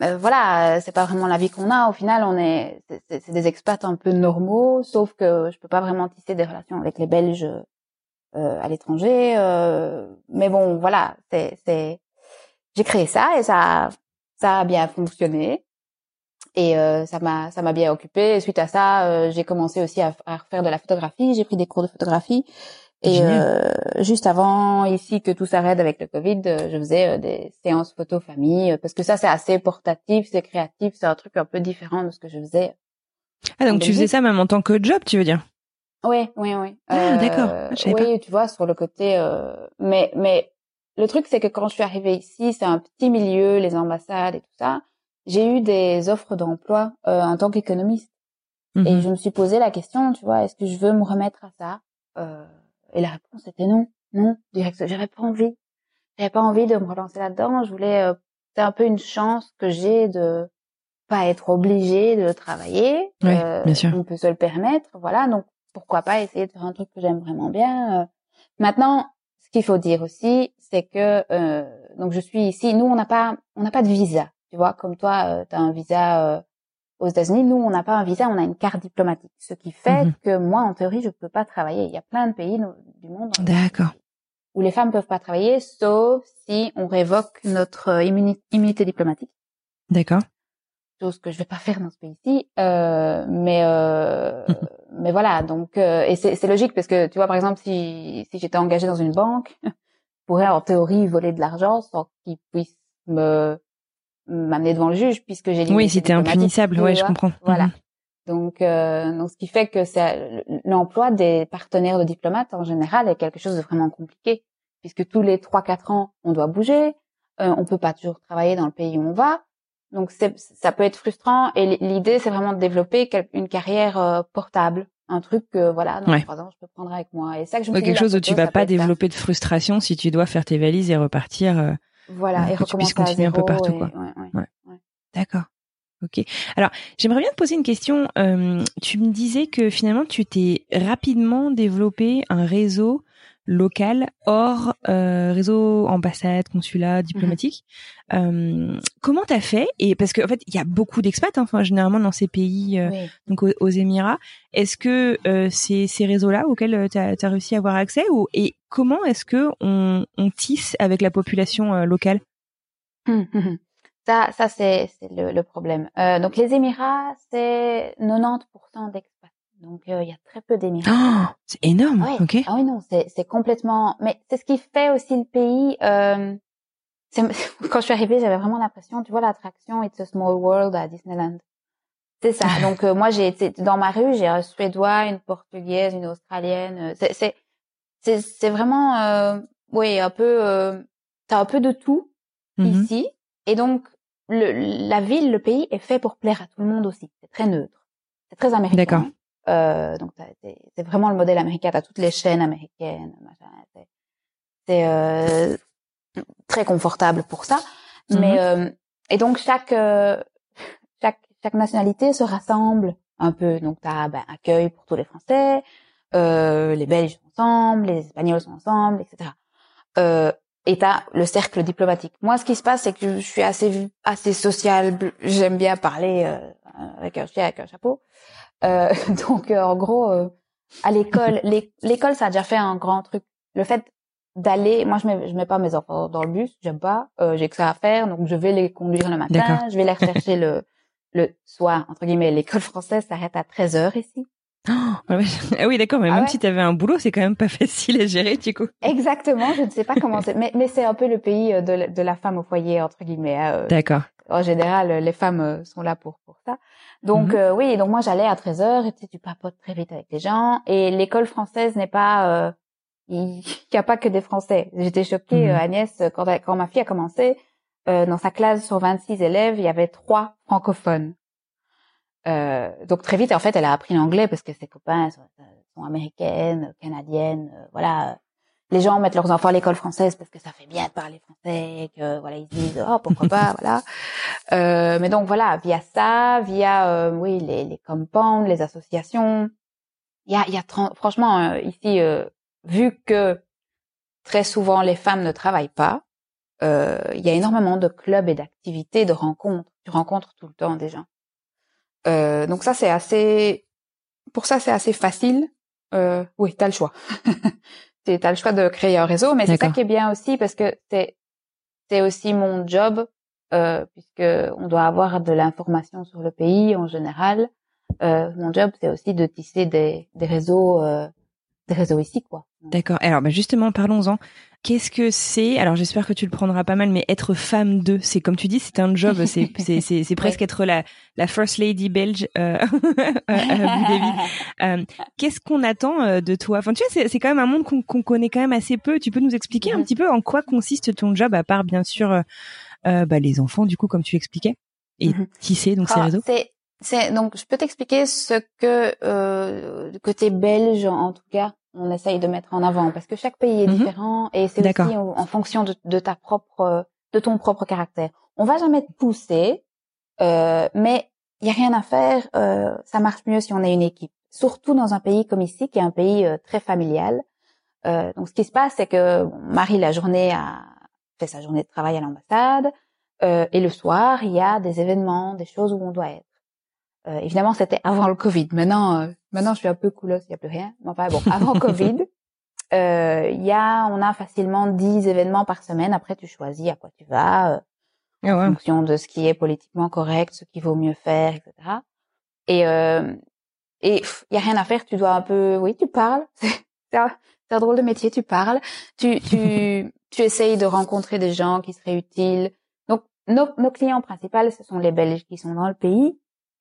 Euh, voilà, c'est pas vraiment la vie qu'on a. Au final, on est, c'est- des expats un peu normaux, sauf que je peux pas vraiment tisser des relations avec les Belges euh, à l'étranger. euh, mais bon, voilà, c'est, c'est, j'ai créé ça et ça, ça a bien fonctionné. Et euh, ça m'a ça m'a bien occupé. Suite à ça, euh, j'ai commencé aussi à, refaire de la photographie. J'ai pris des cours de photographie. Et euh, juste avant ici que tout s'arrête avec le Covid, euh, je faisais euh, des séances photo famille euh, parce que ça c'est assez portatif, c'est créatif, c'est un truc un peu différent de ce que je faisais. Ah, donc tu faisais ça même en tant que job, tu veux dire? Oui, oui, oui. Ah, d'accord. Savais oui, tu vois sur le côté. euh, Mais mais le truc c'est que quand je suis arrivée ici, c'est un petit milieu, les ambassades et tout ça. J'ai eu des offres d'emploi euh, en tant qu'économiste. Et Mhm. je me suis posé la question, tu vois, est-ce que je veux me remettre à ça? Euh, Et la réponse était non, non, direct. J'avais pas envie. J'avais pas envie de me relancer là-dedans. Je voulais, euh, c'est un peu une chance que j'ai de pas être obligée de travailler. Ouais, Euh, bien sûr. On peut se le permettre, voilà. Donc pourquoi pas essayer de faire un truc que j'aime vraiment bien. euh. Maintenant, ce qu'il faut dire aussi, c'est que euh, donc je suis ici. Nous, on n'a pas, on n'a pas de visa. Tu vois, comme toi, tu as un visa. Aux États-Unis, nous, on n'a pas un visa, on a une carte diplomatique. Ce qui fait Mhm. que moi, en théorie, je peux pas travailler. Il y a plein de pays du monde D'accord. où les femmes peuvent pas travailler, sauf si on révoque notre euh, immuni- immunité diplomatique. D'accord. Chose que je vais pas faire dans ce pays-ci. Euh, mais euh, mais voilà. Donc euh, et c'est c'est logique parce que tu vois, par exemple, si si j'étais engagée dans une banque, je pourrais en théorie voler de l'argent sans qu'ils puissent me m'amener devant le juge puisque j'ai Oui, diplomatique, impunissable, ouais, je comprends. Voilà. Mhm. Donc, euh, donc, ce qui fait que c'est l'emploi des partenaires de diplomates en général est quelque chose de vraiment compliqué, puisque tous les trois quatre ans on doit bouger, euh, on peut pas toujours travailler dans le pays où on va, donc c'est- ça peut être frustrant. Et l'idée c'est vraiment de développer une carrière euh, portable, un truc que voilà dans Ouais. trois ans je peux prendre avec moi. Et ça que je me Ouais, quelque chose où tu vas pas ça. développer de frustration si tu dois faire tes valises et repartir. Voilà, et que tu puisses recommencer à continuer un peu partout, et- quoi. ouais, ouais. Ouais. D'accord. Ok. Alors, j'aimerais bien te poser une question. Euh, tu me disais que finalement, tu t'es rapidement développé un réseau local hors euh, réseau ambassade, consulat, diplomatique. Euh, comment t'as fait? Et parce que en fait, il y a beaucoup d'expats, hein, enfin généralement dans ces pays, euh, Oui. donc aux, aux Émirats. Est-ce que euh, c'est ces réseaux-là auxquels tu as, réussi à avoir accès ou et comment est-ce que on, on tisse avec la population euh, locale? Ça, ça c'est c'est le, le problème. Euh, donc les Émirats, c'est 90% d'expats. Donc euh, il y a très peu d'Émirats. Oh, c'est énorme. Ouais. Ok. Ah oui non, c'est c'est complètement. Mais c'est ce qui fait aussi le pays. Euh... Quand je suis arrivée, j'avais vraiment l'impression, tu vois, l'attraction It's a Small World à Disneyland. C'est ça. Donc euh, moi, j'ai été dans ma rue, j'ai un Suédois, une Portugaise, une Australienne. euh, C'est c'est c'est vraiment, euh, oui, un peu. Euh... T'as un peu de tout Mhm. ici. Et donc, le, la ville, le pays est fait pour plaire à tout le monde aussi. C'est très neutre. C'est très américain. D'accord. Euh, donc c'est vraiment le modèle américain. T'as toutes les chaînes américaines. C'est euh, très confortable pour ça. Mhm. Mais euh, et donc chaque euh, chaque chaque nationalité se rassemble un peu. Donc t'as ben, accueil pour tous les Français, euh, les Belges sont ensemble, les Espagnols sont ensemble, etc. Euh, et t'as le cercle diplomatique. Moi, ce qui se passe, c'est que je suis assez assez sociable. J'aime bien parler euh, avec un chien, avec un chapeau. Euh, donc, euh, en gros, euh, à l'école, l'é- l'école, ça a déjà fait un grand truc. Le fait d'aller, moi, je mets, je mets pas mes enfants dans le bus, j'aime pas. Euh, J'ai que ça à faire, donc je vais les conduire le matin, je vais les rechercher le le soir. Entre guillemets, l'école française s'arrête à 13 heures ici. Ouais. Ah oui, d'accord, mais Ah même ouais. si tu avais un boulot, c'est quand même pas facile à gérer, du coup. Exactement, je ne sais pas comment c'est, mais, mais c'est un peu le pays euh, de, la- de la femme au foyer, entre guillemets. hein, euh, D'accord. En général, les femmes euh, sont là pour pour ça. Donc Mhm. euh, oui, donc moi j'allais à 13 heures et tu sais, tu papotes très vite avec les gens. Et l'école française n'est pas, euh, il n'y a pas que des Français. J'étais choquée, Mhm. euh, Agnès, quand, quand ma fille a commencé, euh, dans sa classe sur 26 élèves, il y avait trois francophones. Euh, donc très vite, en fait, elle a appris l'anglais parce que ses copains sont, sont américaines, canadiennes, euh, voilà. Les gens mettent leurs enfants à l'école française parce que ça fait bien de parler français, que voilà, ils se disent oh pourquoi pas, voilà. Euh, mais donc voilà, via ça, via euh, oui les, les compounds, les associations, il y a, il y a franchement euh, ici, euh, vu que très souvent les femmes ne travaillent pas, euh, il y a énormément de clubs et d'activités, de rencontres. Tu rencontres tout le temps des gens. Euh, donc ça c'est assez, pour ça c'est assez facile. Euh, oui, t'as le choix. Tu as le choix de créer un réseau, mais c'est ça qui est bien aussi parce que c'est c'est aussi mon job euh, puisque on doit avoir de l'information sur le pays en général. Euh, mon job c'est aussi de tisser des des réseaux euh, des réseaux ici quoi. D'accord. Alors, bah justement, parlons-en. Qu'est-ce que c'est? Alors, j'espère que tu le prendras pas mal, mais être femme de, c'est comme tu dis, c'est un job, c'est c'est c'est c'est presque être la la first lady belge euh, à Dhabi. Euh, Qu'est-ce qu'on attend euh, de toi? Enfin, tu vois, c'est c'est quand même un monde qu'on qu'on connaît quand même assez peu. Tu peux nous expliquer un petit peu en quoi consiste ton job, à part bien sûr euh, euh, bah, les enfants, du coup, comme tu l'expliquais, et Mhm. tisser donc ces Ah, réseaux? C'est, donc je peux t'expliquer ce que euh, du côté belge en tout cas on essaye de mettre en avant parce que chaque pays est Mhm. différent et c'est aussi en, en fonction de, de ta propre de ton propre caractère. On va jamais te pousser, euh, mais il y a rien à faire. euh, ça marche mieux si on est une équipe, surtout dans un pays comme ici qui est un pays euh, très familial. Euh, donc ce qui se passe c'est que bon, Marie la journée a fait sa journée de travail à l'ambassade. Euh, et le soir, il y a des événements, des choses où on doit être. Euh, évidemment, c'était avant le Covid. Maintenant, euh, maintenant, je suis un peu coolos, il n'y a plus rien. Mais enfin bon, avant Covid, euh, y a, on a facilement 10 événements par semaine. Après, tu choisis à quoi tu vas, euh, Ah en fonction de ce qui est politiquement correct, ce qu'il vaut mieux faire, etc. Et euh, et il y a rien à faire. Tu dois un peu, oui, tu parles. C'est un, c'est un drôle de métier. Tu parles. Tu tu tu essayes de rencontrer des gens qui seraient utiles. Donc nos nos clients principaux, ce sont les Belges qui sont dans le pays.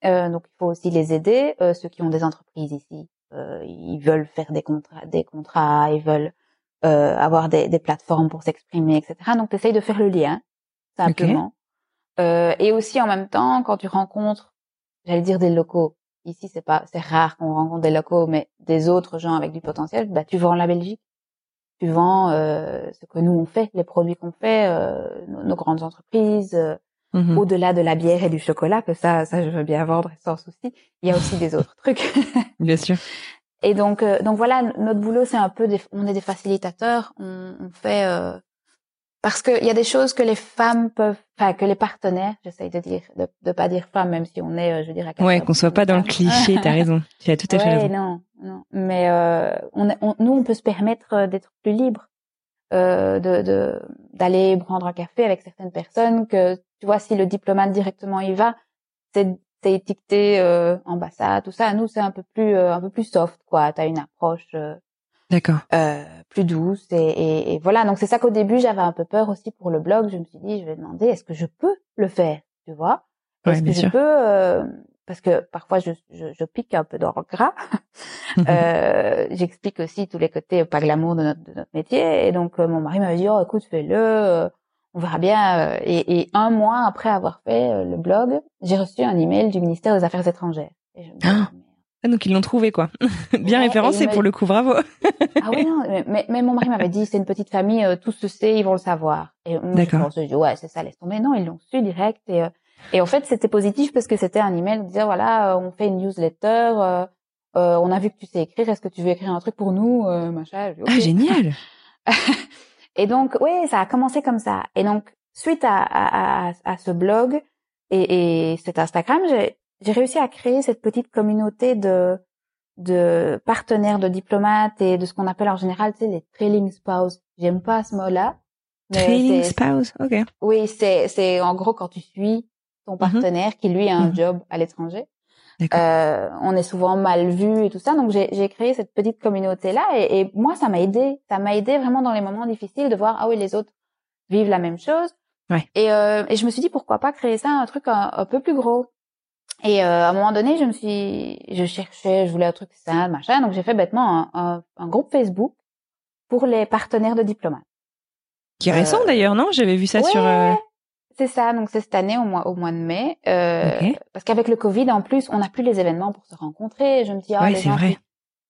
Euh, donc il faut aussi les aider. Euh, ceux qui ont des entreprises ici, euh, ils veulent faire des contrats, des contrats, ils veulent euh, avoir des, des plateformes pour s'exprimer, etc. Donc tu essayes de faire le lien simplement. Euh, et aussi en même temps, quand tu rencontres, j'allais dire des locaux. Ici, c'est pas, c'est rare qu'on rencontre des locaux, mais des autres gens avec du potentiel. Bah, tu vends la Belgique, tu vends euh, ce que nous on fait, les produits qu'on fait, euh, nos, nos grandes entreprises. euh, Mhm. Au-delà de la bière et du chocolat, que ça, ça je veux bien vendre sans souci. Il y a aussi des autres trucs. Bien sûr. Et donc, euh, donc voilà, notre boulot, c'est un peu, des, on est des facilitateurs. On, on fait euh, parce qu'il y a des choses que les femmes peuvent, enfin que les partenaires, j'essaye de dire, de, de pas dire femmes, même si on est, euh, je veux dire, à Ouais, 80% qu'on soit pas dans le cliché. T'as raison. Tu as tout à fait Ouais, raison. non, non. Mais euh, on, on- nous, on peut se permettre euh, d'être plus libre, euh, de de- d'aller prendre un café avec certaines personnes. Que tu vois, si le diplomate directement y va, c'est c'est étiqueté euh, ambassade, tout ça. Nous, c'est un peu plus euh, un peu plus soft, quoi. T'as une approche euh, D'accord. euh, plus douce et, et, et voilà. Donc c'est ça qu'au début j'avais un peu peur aussi pour le blog. Je me suis dit, je vais demander, est-ce que je peux le faire, tu vois? Ouais, Est-ce que je sûr. peux euh, parce que parfois je, je, je pique un peu dans le gras. Euh, J'explique aussi tous les côtés pas glamour de notre, de notre métier. Et donc euh, mon mari m'avait dit, oh écoute, fais-le. euh, on verra bien. euh, Et, et un mois après avoir fait euh, le blog, j'ai reçu un email du ministère des Affaires étrangères. Et je me dis, Ah. mais- Ah, donc ils l'ont trouvé quoi. Bien Ouais, référencé m'a- pour le coup, bravo. Ah oui, non, mais- mais, mais mon mari m'avait dit, c'est une petite famille, euh, tout se sait, ils vont le savoir. Et moi, je D'accord. pense, je dis, ouais, c'est ça, laisse tomber. Non, ils l'ont su direct. Et, euh, et en fait, c'était positif parce que c'était un email qui disait, voilà, euh, on fait une newsletter, euh, euh, on a vu que tu sais écrire, est-ce que tu veux écrire un truc pour nous, euh, machin. Je dis, Ah génial. Et donc, oui, ça a commencé comme ça. Et donc, suite à, à, à, à ce blog et, et cet Instagram, j'ai j'ai réussi à créer cette petite communauté de de partenaires de diplomates et de ce qu'on appelle en général, tu sais, les trailing spouses. J'aime pas ce mot-là. Trailing spouse. Ok. Oui, c'est c'est en gros quand tu suis ton partenaire qui lui a un Mhm. job à l'étranger. Euh, on est souvent mal vu et tout ça. Donc j'ai j'ai créé cette petite communauté là et, et moi ça m'a aidé. Ça m'a aidé vraiment dans les moments difficiles de voir ah oui les autres vivent la même chose. Ouais. Et euh, et je me suis dit pourquoi pas créer ça un truc un, un peu plus gros. Et euh, à un moment donné je me suis je cherchais je voulais un truc simple machin donc j'ai fait bêtement un, un, un groupe Facebook pour les partenaires de diplomates. Qui est récent euh, d'ailleurs, non? J'avais vu ça Ouais, sur. C'est ça, donc c'est cette année au mois au mois de mai, euh, parce qu'avec le Covid en plus, on n'a plus les événements pour se rencontrer. Je me dis ah Ouais, les gens qui,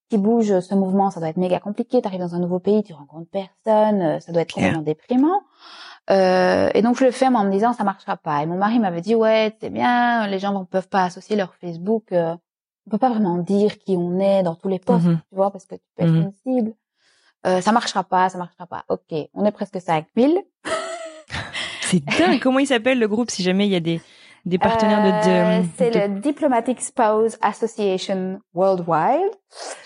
qui bougent ce mouvement, ça doit être méga compliqué. T'arrives dans un nouveau pays, tu rencontres personne, euh, ça doit être complètement déprimant. Euh, et donc je le fais en me disant ça marchera pas. Et mon mari m'avait dit ouais c'est bien, les gens ne peuvent pas associer leur Facebook, euh, on peut pas vraiment dire qui on est dans tous les posts, Mhm. tu vois, parce que tu peux être Mhm. une cible. Euh, ça marchera pas, ça marchera pas. Ok, on est presque 5000. C'est dingue. Comment il s'appelle le groupe si jamais il y a des des partenaires de- Euh, de. C'est de... le Diplomatic Spouse Association Worldwide.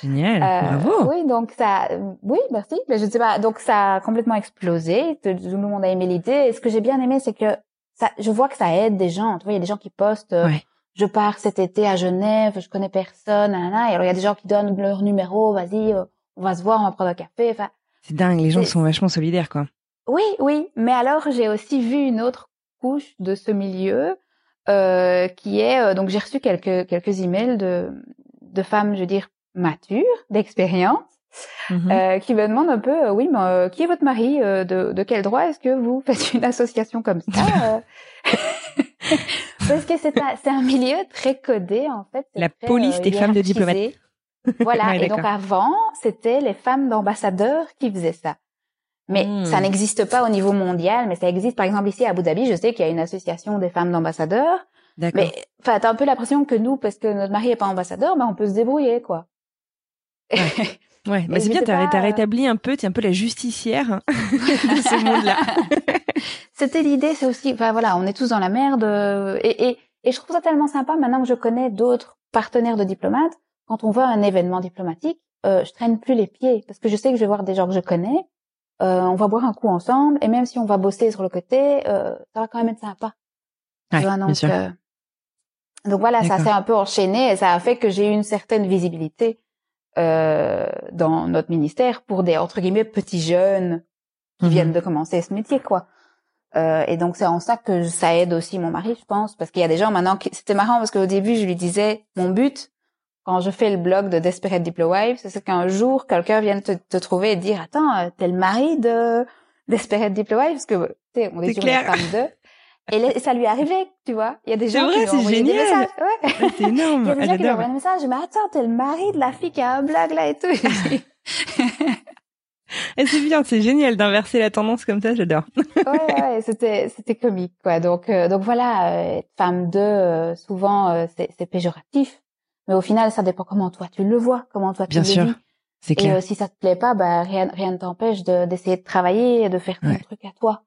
Génial. Euh, Bravo. Oui, donc ça, oui, merci. Mais je sais pas, donc ça a complètement explosé. Tout le monde a aimé l'idée. Et ce que j'ai bien aimé, c'est que ça, je vois que ça aide des gens. Tu vois, il y a des gens qui postent. euh, Ouais. Je pars cet été à Genève, je connais personne, nanana. Et alors il y a des gens qui donnent leur numéro. Vas-y, on va se voir, on va prendre un café. Enfin, C'est dingue. Les gens sont vachement solidaires quoi. Oui, oui, mais alors j'ai aussi vu une autre couche de ce milieu euh, qui est euh, donc j'ai reçu quelques quelques emails de de femmes, je veux dire matures, d'expérience, Mhm. euh, qui me demandent un peu, euh, oui, mais euh, qui est votre mari euh, de, de quel droit est-ce que vous faites une association comme ça Parce que c'est un, c'est un milieu très codé en fait. La très, police des femmes de hiérarchisé. Voilà. Ouais, et donc avant, c'était les femmes d'ambassadeurs qui faisaient ça. Mais Hmm. ça n'existe pas au niveau mondial, mais ça existe par exemple ici à Abu Dhabi. Je sais qu'il y a une association des femmes d'ambassadeurs. D'accord. Mais enfin, t'as un peu l'impression que nous, parce que notre mari est pas ambassadeur, ben on peut se débrouiller quoi. Ouais, bah Et c'est bien, sais t'as pas, t'as euh, rétabli un peu, t'es un peu la justicière hein, de ce monde-là. C'était l'idée, c'est aussi, enfin voilà, on est tous dans la merde, euh, et, et, et je trouve ça tellement sympa maintenant que je connais d'autres partenaires de diplomates. Quand on voit un événement diplomatique, euh, je traîne plus les pieds parce que je sais que je vais voir des gens que je connais. Euh, on va boire un coup ensemble, et même si on va bosser sur le côté, euh, ça va quand même être sympa. Ouais, vois, bien donc, sûr. euh, donc voilà, ça s'est un peu enchaîné et ça a fait que j'ai eu une certaine visibilité euh, dans notre ministère pour des entre guillemets petits jeunes qui Mhm. viennent de commencer ce métier, quoi. Euh, et donc c'est en ça que ça aide aussi mon mari, je pense, parce qu'il y a des gens maintenant qui c'était marrant parce qu'au début je lui disais mon but quand je fais le blog de Desperate Diplo Wives, c'est qu'un jour quelqu'un vienne te, te trouver et dire attends euh, t'es le mari de Desperate Diplo Wives? Parce que tu sais on est sur clair. femme d'eux. Et là, ça lui arrivait, tu vois. Il y a des gens vrai, qui lui ont envoyé des génial. messages. Ouais. Ah, c'est énorme. Il y a des gens qui lui j'adore. envoient un message, mais attends, t'es le mari de la fille qui a un blog là et tout. Et c'est bien, c'est génial d'inverser la tendance comme ça, j'adore. ouais, ouais, c'était c'était comique quoi. Donc euh, donc voilà, euh, femme de euh, souvent euh, c'est péjoratif, mais au final ça dépend comment toi tu le vois, comment toi tu Bien le sûr, vis. c'est Et clair. euh, si ça te plaît pas, bah rien rien ne t'empêche de d'essayer de travailler et de faire ton Ouais. truc à toi.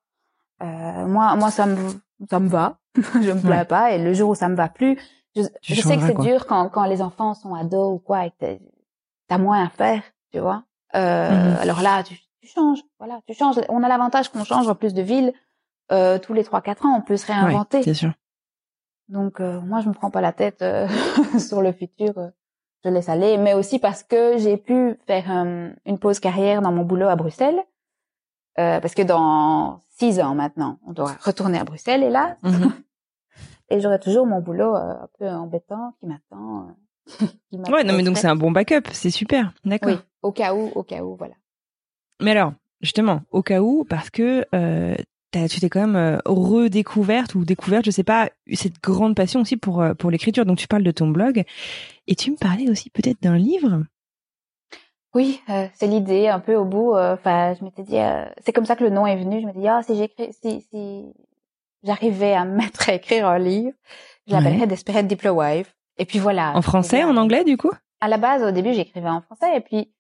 Euh, moi moi ça me ça me va, je me plains Ouais. pas et le jour où ça me va plus, je, je sais que c'est quoi. dur quand quand les enfants sont ados ou quoi et que t'as moins à faire, tu vois. Euh, Mhm. Alors là tu, tu changes, voilà, tu changes. On a l'avantage qu'on change en plus de ville euh, tous les trois quatre ans, on peut se Ouais, réinventer. c'est sûr. Donc euh, moi je me prends pas la tête euh, sur le futur, euh, je laisse aller, mais aussi parce que j'ai pu faire euh, une pause carrière dans mon boulot à Bruxelles, euh, parce que dans six ans maintenant, on doit retourner à Bruxelles et là, Mhm. et j'aurai toujours mon boulot euh, un peu embêtant qui m'attend. euh, Ouais, non, mais donc c'est un bon backup, c'est super. D'accord. oui, au cas où, au cas où, voilà. Mais alors, justement, au cas où, parce que euh, tu t'es quand même redécouverte ou découverte, je sais pas, cette grande passion aussi pour pour l'écriture. Donc tu parles de ton blog et tu me parlais aussi peut-être d'un livre. Oui, c'est l'idée un peu au bout. Enfin, je m'étais dit, c'est comme ça que le nom est venu. Je me dis, ah, si j'écris, si si j'arrivais à me mettre à écrire un livre, je l'appellerais ouais. Desperate Diplo Wife. Et puis voilà. En français, en anglais, du coup? À la base, au début, j'écrivais en français, et puis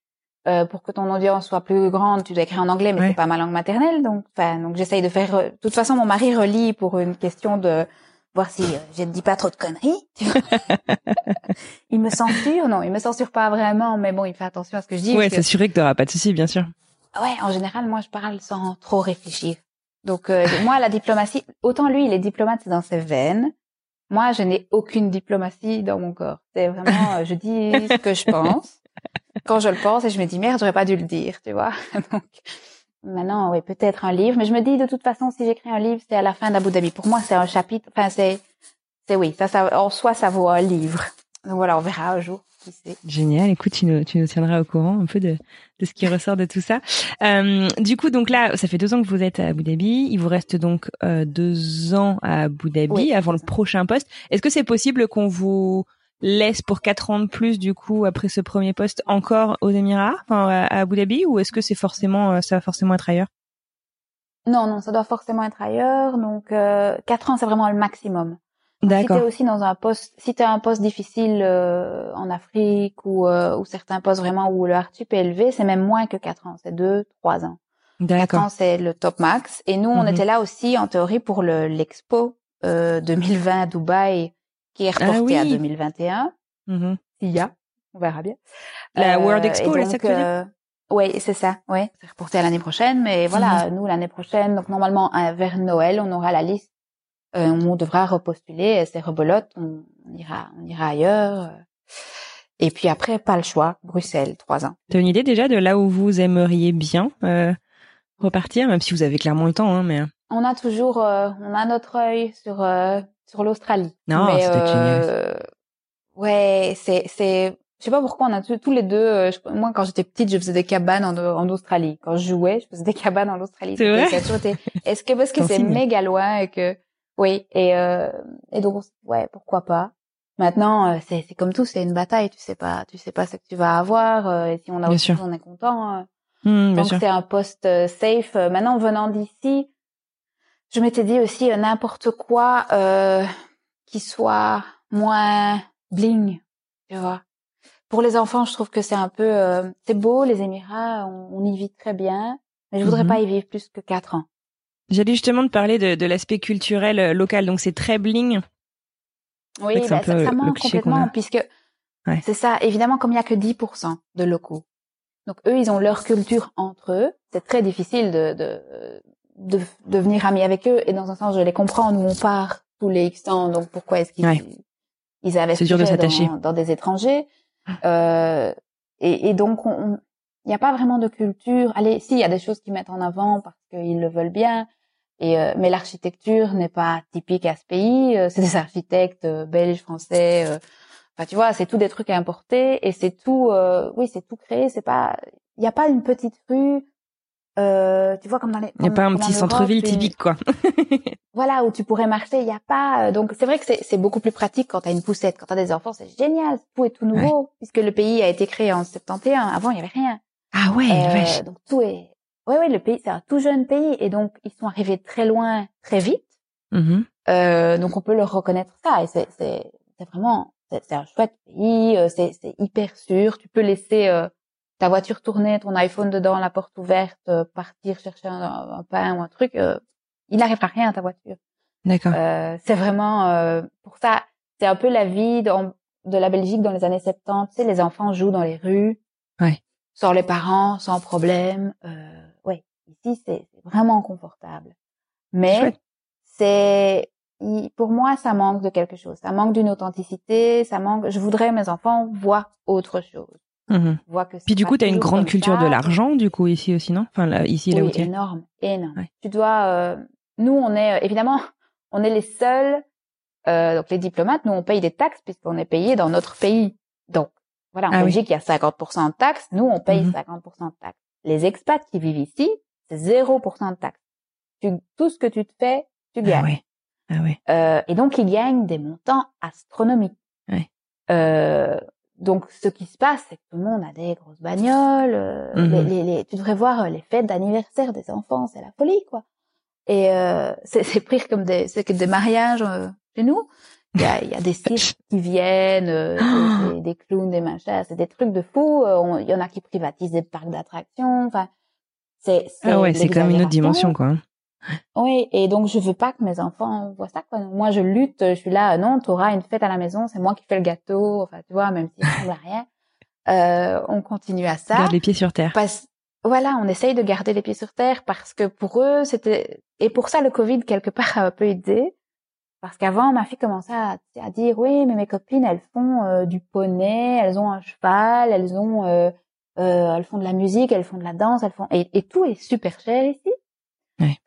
euh, pour que ton audience soit plus grande, tu dois écrire en anglais, mais c'est pas ma langue maternelle, donc, enfin, donc j'essaye de faire. Euh, de toute façon, mon mari relit pour une question de voir si euh, je ne dis pas trop de conneries. Tu vois il me censure, non, il me censure pas vraiment, mais bon, il fait attention à ce que je dis. Ouais, s'assurer que tu n'auras pas de soucis, bien sûr. Ouais, en général, moi, je parle sans trop réfléchir. Donc euh, moi, la diplomatie, autant lui, il est diplomate, c'est dans ses veines. Moi, je n'ai aucune diplomatie dans mon corps. C'est vraiment, euh, je dis ce que je pense. Quand je le pense, et je me dis merde, j'aurais pas dû le dire, tu vois. Donc maintenant, oui, peut-être un livre, mais je me dis de toute façon, si j'écris un livre, c'est à la fin d'Abu Dhabi. Pour moi, c'est un chapitre. Enfin, c'est, c'est oui, ça, ça, en soi, ça vaut un livre. Donc voilà, on verra un jour. Génial. Écoute, tu nous, tu nous tiendras au courant un peu de, de ce qui ressort de tout ça. Euh, du coup, donc là, ça fait deux ans que vous êtes à Abu Dhabi. Il vous reste donc euh, deux ans à Abu Dhabi avant le prochain poste. Est-ce que c'est possible qu'on vous laisse pour quatre ans de plus, du coup, après ce premier poste, encore aux Émirats, enfin, à Abu Dhabi, ou est-ce que c'est forcément, euh, ça va forcément être ailleurs? Non, non, ça doit forcément être ailleurs. Donc, euh, quatre ans, c'est vraiment le maximum. D'accord. Si t'es aussi dans un poste, si t'as un poste difficile euh, en Afrique ou, euh, ou certains postes vraiment où le RTUP est élevé, c'est même moins que 4 ans, c'est 2, 3 ans. D'accord. 4 ans, c'est le top max. Et nous, on mhm. était là aussi en théorie pour le l'expo euh, 2020 à Dubaï, qui est ah reporté à 2021. Mm S'il y a, on verra bien. La World euh, Expo, là, ça que oui, c'est ça. Oui, c'est reporté à l'année prochaine, mais voilà, mhm. nous l'année prochaine, donc normalement vers Noël, on aura la liste euh, on devra repostuler, c'est rebolote, on, ira, on ira ailleurs. Et puis après, pas le choix, Bruxelles, trois ans. T'as une idée déjà de là où vous aimeriez bien euh, repartir, même si vous avez clairement le temps, hein, mais. On a toujours, euh, on a notre œil sur sur l'Australie. Non, c'est génial. Ouais, c'est c'est je sais pas pourquoi on a tous les deux. moi, quand j'étais petite, je faisais des cabanes en, en, Australie. Quand je jouais, je faisais des cabanes en Australie. C'est vrai? Est-ce que parce que c'est méga loin et que oui, et, euh, et donc ouais, pourquoi pas. Maintenant, euh, c'est c'est comme tout, c'est une bataille. Tu sais pas, tu sais pas ce que tu vas avoir. Euh, et si on a autre chose, on est content. Euh. Mmh, donc c'est un poste safe. Maintenant, venant d'ici, je m'étais dit aussi n'importe quoi qui soit moins bling, tu vois. Pour les enfants, je trouve que c'est un peu, c'est beau les Émirats, on, y vit très bien, mais je voudrais mmh pas y vivre plus que quatre ans. J'allais justement te parler de, de l'aspect culturel euh, local, donc c'est très bling. Oui, bah, ça, ça manque complètement, puisque ouais. c'est ça. Évidemment, comme il y a que 10% de locaux, donc eux, ils ont leur culture entre eux. C'est très difficile de, de, de devenir amis avec eux. Et dans un sens, je les comprends. Nous, on part tous les X temps, donc pourquoi est-ce qu'ils ouais. ils avaient dur de s'attacher dans, dans, des étrangers euh, et, et, donc, il n'y a pas vraiment de culture. Allez, si, il y a des choses qu'ils mettent en avant parce qu'ils le veulent bien, et euh, mais l'architecture n'est pas typique à ce pays. Euh, c'est des architectes euh, belges, français. Enfin, tu vois, c'est tout des trucs à importer et c'est tout. oui, c'est tout créé. C'est pas. Il n'y a pas une petite rue. Tu vois comme dans les. Il n'y a pas un petit centre-ville typique, quoi. voilà où tu pourrais marcher. Il n'y a pas. donc c'est vrai que c'est beaucoup plus pratique quand tu as une poussette, quand tu as des enfants, c'est génial. Tout est tout nouveau puisque le pays a été créé en 71. Avant, il y avait rien. Ah ouais. Donc tout est oui, oui, le pays, c'est un tout jeune pays et donc ils sont arrivés très loin, très vite. Mm-hmm. Euh, donc on peut leur reconnaître ça et c'est c'est c'est vraiment c'est un chouette pays, euh, c'est c'est hyper sûr. Tu peux laisser euh, ta voiture tourner, ton iPhone dedans, la porte ouverte, euh, partir chercher un, un, pain ou un truc. il n'arrivera rien à ta voiture. D'accord. c'est vraiment pour ça. C'est un peu la vie de, de la Belgique dans les années 70. Tu sais, les enfants jouent dans les rues. Ouais. Sans les parents, sans problème. Euh, ici c'est vraiment confortable. Mais c'est pour moi ça manque de quelque chose. Ça manque d'une authenticité, ça manque je voudrais mes enfants voient autre chose. Mmh. que Puis du coup, tu as une grande culture de l'argent du coup ici aussi, non? Enfin là, ici là où tu énorme, énorme. Tu dois euh, nous on est euh, évidemment on est les seuls euh, donc les diplomates, nous on paye des taxes puisqu'on est payé dans notre pays. Donc voilà, en ah Belgique, il y a 50% de taxes, nous on paye 50% mmh de taxes. Les expats qui vivent ici, c'est 0% de taxes. tu, tout ce que tu te fais, tu Ah gagnes. ouais. Ah ouais. Euh, et donc, ils gagnent des montants astronomiques. Ouais. Euh, donc, ce qui se passe, c'est que tout le monde a des grosses bagnoles. euh, Mhm. les, les, les- tu devrais voir euh, les fêtes d'anniversaire des enfants, c'est la folie, quoi. Et euh, c'est pire comme des, c'est que des mariages euh, chez nous. Il y a, y a des cirques qui viennent, euh, des, des- des clowns, des machins, c'est des trucs de fou. Euh, Il y en a qui privatisent des parcs d'attractions. Enfin, c'est Ah ouais, c'est même une autre dimension, quoi. Oui, et donc je veux pas que mes enfants voient ça. Quoi. Moi, je lutte, je suis là. Non, t'auras une fête à la maison, c'est moi qui fais le gâteau. Enfin, tu vois, même si ça ressemble à rien, euh, on continue à ça. Garde les pieds sur terre. Parce, voilà, on essaye de garder les pieds sur terre parce que pour eux, c'était et pour ça le Covid quelque part a un peu aidé. Parce qu'avant, ma fille commençait à, à dire oui, mais mes copines, elles font euh, du poney, elles ont un cheval, elles ont, euh, euh, elles font de la musique, elles font de la danse, elles font et, et tout est super cher ici.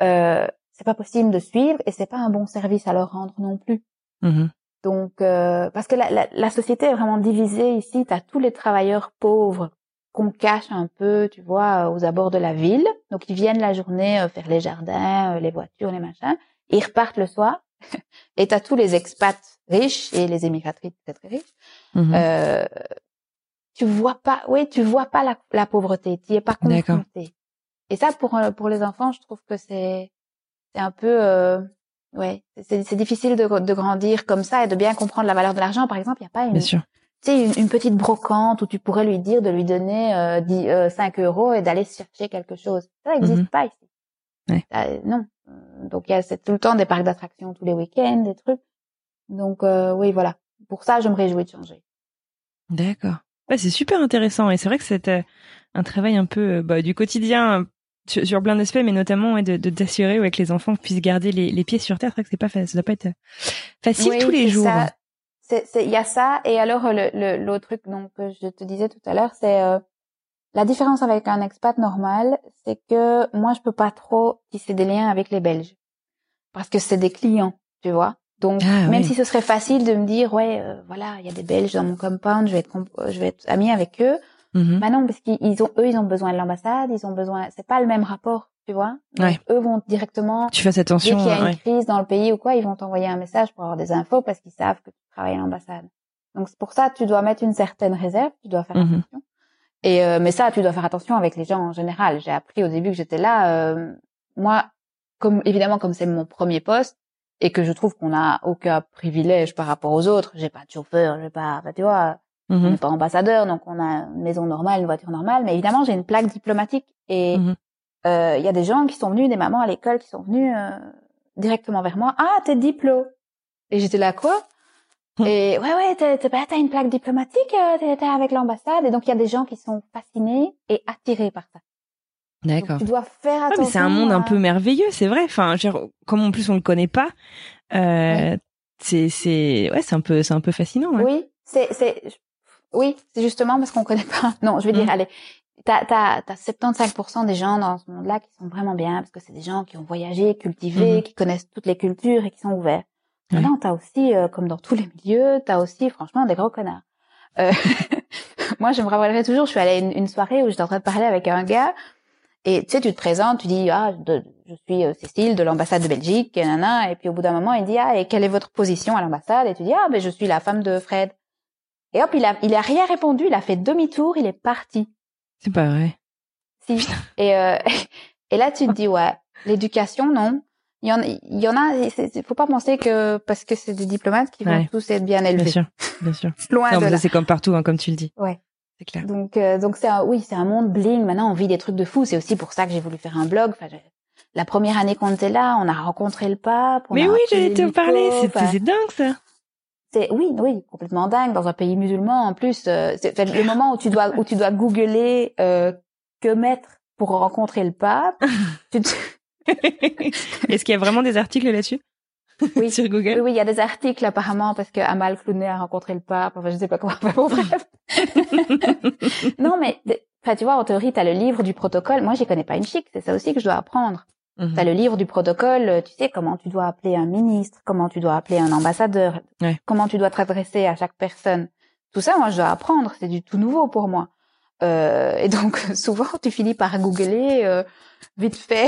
Euh, c'est pas possible de suivre et c'est pas un bon service à leur rendre non plus. Mhm. Donc, euh, parce que la, la, la société est vraiment divisée ici. T'as tous les travailleurs pauvres qu'on cache un peu, tu vois, aux abords de la ville. Donc, ils viennent la journée euh, faire les jardins, euh, les voitures, les machins. Et ils repartent le soir. et t'as tous les expats riches et les émigratrices très très riches. Mhm. Euh, tu vois pas, oui, tu vois pas la, la pauvreté. Tu es pas confronté. Et ça, pour euh, pour les enfants, je trouve que c'est c'est un peu euh, ouais, c'est c'est difficile de, de grandir comme ça et de bien comprendre la valeur de l'argent. Par exemple, il y a pas une Bien sûr. tu sais, une, une petite brocante où tu pourrais lui dire de lui donner euh, 10, euh, 5 euros et d'aller chercher quelque chose. Ça n'existe Mhm. pas ici. Ouais. Euh, non. Donc il y a c'est tout le temps des parcs d'attractions tous les week-ends, des trucs. Donc euh, oui, voilà. Pour ça, je me réjouis de changer. D'accord. Ouais, c'est super intéressant et c'est vrai que c'est euh, un travail un peu bah, du quotidien sur, sur plein d'aspects, mais notamment ouais, de t'assurer ouais, que les enfants puissent garder les, les pieds sur terre. C'est vrai que c'est pas ça doit pas être euh, facile Oui, tous les jours. il y a ça. Et alors, le, le, l'autre truc, donc, que je te disais tout à l'heure, c'est, euh, la différence avec un expat normal, c'est que moi, je peux pas trop tisser des liens avec les Belges. Parce que c'est des clients, tu vois. Donc, Ah, même oui. si ce serait facile de me dire, ouais, euh, voilà, il y a des Belges dans mon compound, je vais être, je vais être amie avec eux. Bah non, parce qu'ils ils ont, eux, ils ont besoin de l'ambassade, ils ont besoin, c'est pas le même rapport, tu vois. Donc, Ouais. Eux vont directement Tu Dès attention. qu'il y a une ouais. crise dans le pays ou quoi, ils vont t'envoyer un message pour avoir des infos parce qu'ils savent que tu travailles à l'ambassade. Donc c'est pour ça tu dois mettre une certaine réserve, tu dois faire Mhm. attention. Et euh, mais ça, tu dois faire attention avec les gens en général. J'ai appris au début que j'étais là. euh, moi, comme évidemment comme c'est mon premier poste et que je trouve qu'on a aucun privilège par rapport aux autres. J'ai pas de chauffeur, j'ai pas, enfin, tu vois, on Mhm. n'est pas ambassadeur, donc on a une maison normale, une voiture normale. Mais évidemment, j'ai une plaque diplomatique et Mhm. euh, il y a des gens qui sont venus, des mamans à l'école qui sont venus euh, directement vers moi. Ah, t'es diplo. Et j'étais là quoi? Hmm. Et ouais ouais, bah, t'as une plaque diplomatique, euh, t'es avec l'ambassade? Et donc il y a des gens qui sont fascinés et attirés par ça. D'accord. tu dois faire Ouais, attention. mais c'est un monde un peu merveilleux, c'est vrai. Enfin, dire, comme en plus on le connaît pas, euh, c'est c'est ouais, c'est un peu c'est un peu fascinant. Ouais. Oui, c'est c'est oui, c'est justement parce qu'on connaît pas. Non, je vais dire, Mm. allez, t'as t'as t'as 75% des gens dans ce monde-là qui sont vraiment bien parce que c'est des gens qui ont voyagé, cultivé, Mhm. qui connaissent toutes les cultures et qui sont ouverts. Ouais. Non, t'as aussi, euh, comme dans tous les milieux, t'as aussi, franchement, des gros connards. Euh, moi, je me rappellerai toujours, je suis allée à une, une soirée où j'étais en train de parler avec un gars, et tu sais, tu te présentes, tu dis, ah, de- je suis euh, Cécile de l'ambassade de Belgique, et nana, et puis au bout d'un moment, il dit, ah, et quelle est votre position à l'ambassade? Et tu dis, ah, ben, je suis la femme de Fred. Et hop, il a, il a rien répondu, il a fait demi-tour, il est parti. C'est pas vrai. Si. Et, euh, et là, tu te dis, ouais, l'éducation, non. Il y en, il y en a, c'est- c'est- faut pas penser que parce que c'est des diplomates qui vont Ouais. tous être bien Bien élevés. sûr, bien sûr. Loin Non, de là. c'est comme partout, hein, comme tu le dis. Ouais. C'est clair. Donc, euh, donc c'est un, oui, c'est un monde bling. Maintenant, on vit des trucs de fou. C'est aussi pour ça que j'ai voulu faire un blog. Enfin, la première année qu'on était là, on a rencontré le pape. on Mais a oui, j'allais te parler. C'est dingue ça. C'est oui, oui, complètement dingue dans un pays musulman. En plus, euh, c'est le moment où tu dois où tu dois googler euh, que mettre pour rencontrer le pape. tu te- Est-ce qu'il y a vraiment des articles là-dessus? Oui. sur Google? Oui, il y a des articles apparemment parce que Amal Clooney a rencontré le pape. Enfin, je sais pas comment. Bon, bref. non, mais enfin, tu vois, en théorie, t'as le livre du protocole. Moi, j'y connais pas une chic. C'est ça aussi que je dois apprendre. Mhm. T'as le livre du protocole. euh, Tu sais comment tu dois appeler un ministre, comment tu dois appeler un ambassadeur, Ouais. comment tu dois t'adresser à chaque personne. Tout ça, moi, je dois apprendre. C'est du tout nouveau pour moi. Euh, et donc souvent tu finis par googler euh, vite fait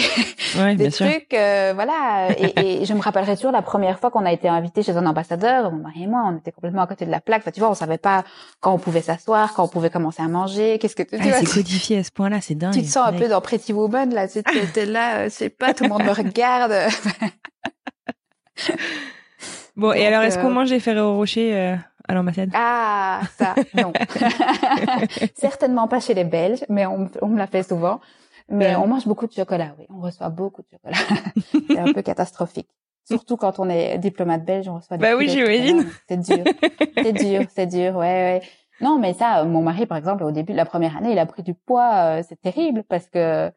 Ouais, des bien sûr. trucs, euh, voilà. Et, et je me rappellerai toujours la première fois qu'on a été invité chez un ambassadeur, mon mari et moi, on était complètement à côté de la plaque. Enfin, tu vois, on savait pas quand on pouvait s'asseoir, quand on pouvait commencer à manger. Qu'est-ce que tu, tu Ah, vois, c'est codifié à ce point-là, c'est dingue. tu te sens un peu dans Pretty Woman là, tu là, euh, je sais pas, tout le monde me regarde. Bon, et alors, est-ce euh, qu'on mange des Ferrero Rocher euh, à l'ambassade Ah, ça, non. Certainement pas chez les Belges, mais on, on me l'a fait souvent. Mais on mange beaucoup de chocolat, oui. On reçoit beaucoup de chocolat. c'est un peu catastrophique. Surtout quand on est diplomate belge, on reçoit des Bah oui, j'imagine. C'est dur. C'est dur, c'est dur, ouais, ouais. Non, mais ça, euh, mon mari, par exemple, au début de la première année, il a pris du poids. euh, C'est terrible parce que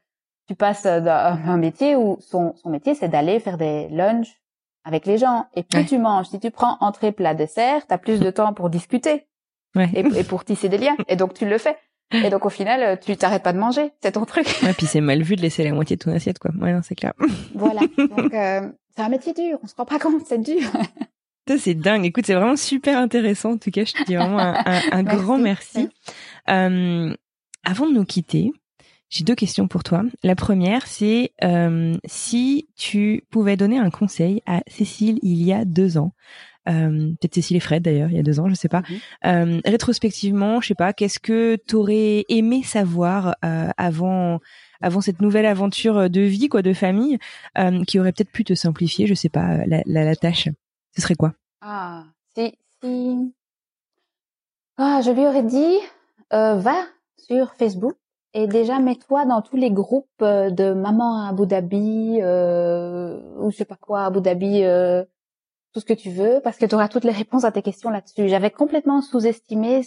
tu passes d'un un métier où son, son métier, c'est d'aller faire des lunchs avec les gens. Et plus Ouais. tu manges, si tu prends entrée, plat, dessert, t'as plus de temps pour discuter Ouais. et, et pour tisser des liens. Et donc tu le fais. Et donc au final, euh, tu t'arrêtes pas de manger. C'est ton truc. Ouais, puis c'est mal vu de laisser la moitié de ton assiette, quoi. Ouais, non, c'est clair. voilà. Donc euh, c'est un métier dur. On se rend pas compte, c'est dur. C'est dingue. Écoute, c'est vraiment super intéressant. En tout cas, je te dis vraiment un, un- un Merci. grand merci. Euh, avant de nous quitter, j'ai deux questions pour toi. La première, c'est euh, si tu pouvais donner un conseil à Cécile il y a deux ans, euh, peut-être Cécile et Fred d'ailleurs, il y a deux ans, je sais pas. Mhm. Euh, rétrospectivement, je sais pas, qu'est-ce que t'aurais aimé savoir euh, avant avant cette nouvelle aventure de vie, quoi, de famille, euh, qui aurait peut-être pu te simplifier, je sais pas, la, la, la tâche? Ce serait quoi? Ah, si, si. Ah, je lui aurais dit, euh, va sur Facebook et déjà mets-toi dans tous les groupes euh, de maman à Abu Dhabi euh, ou je sais pas quoi, Abu Dhabi, euh, tout ce que tu veux, parce que tu auras toutes les réponses à tes questions là-dessus. J'avais complètement sous-estimé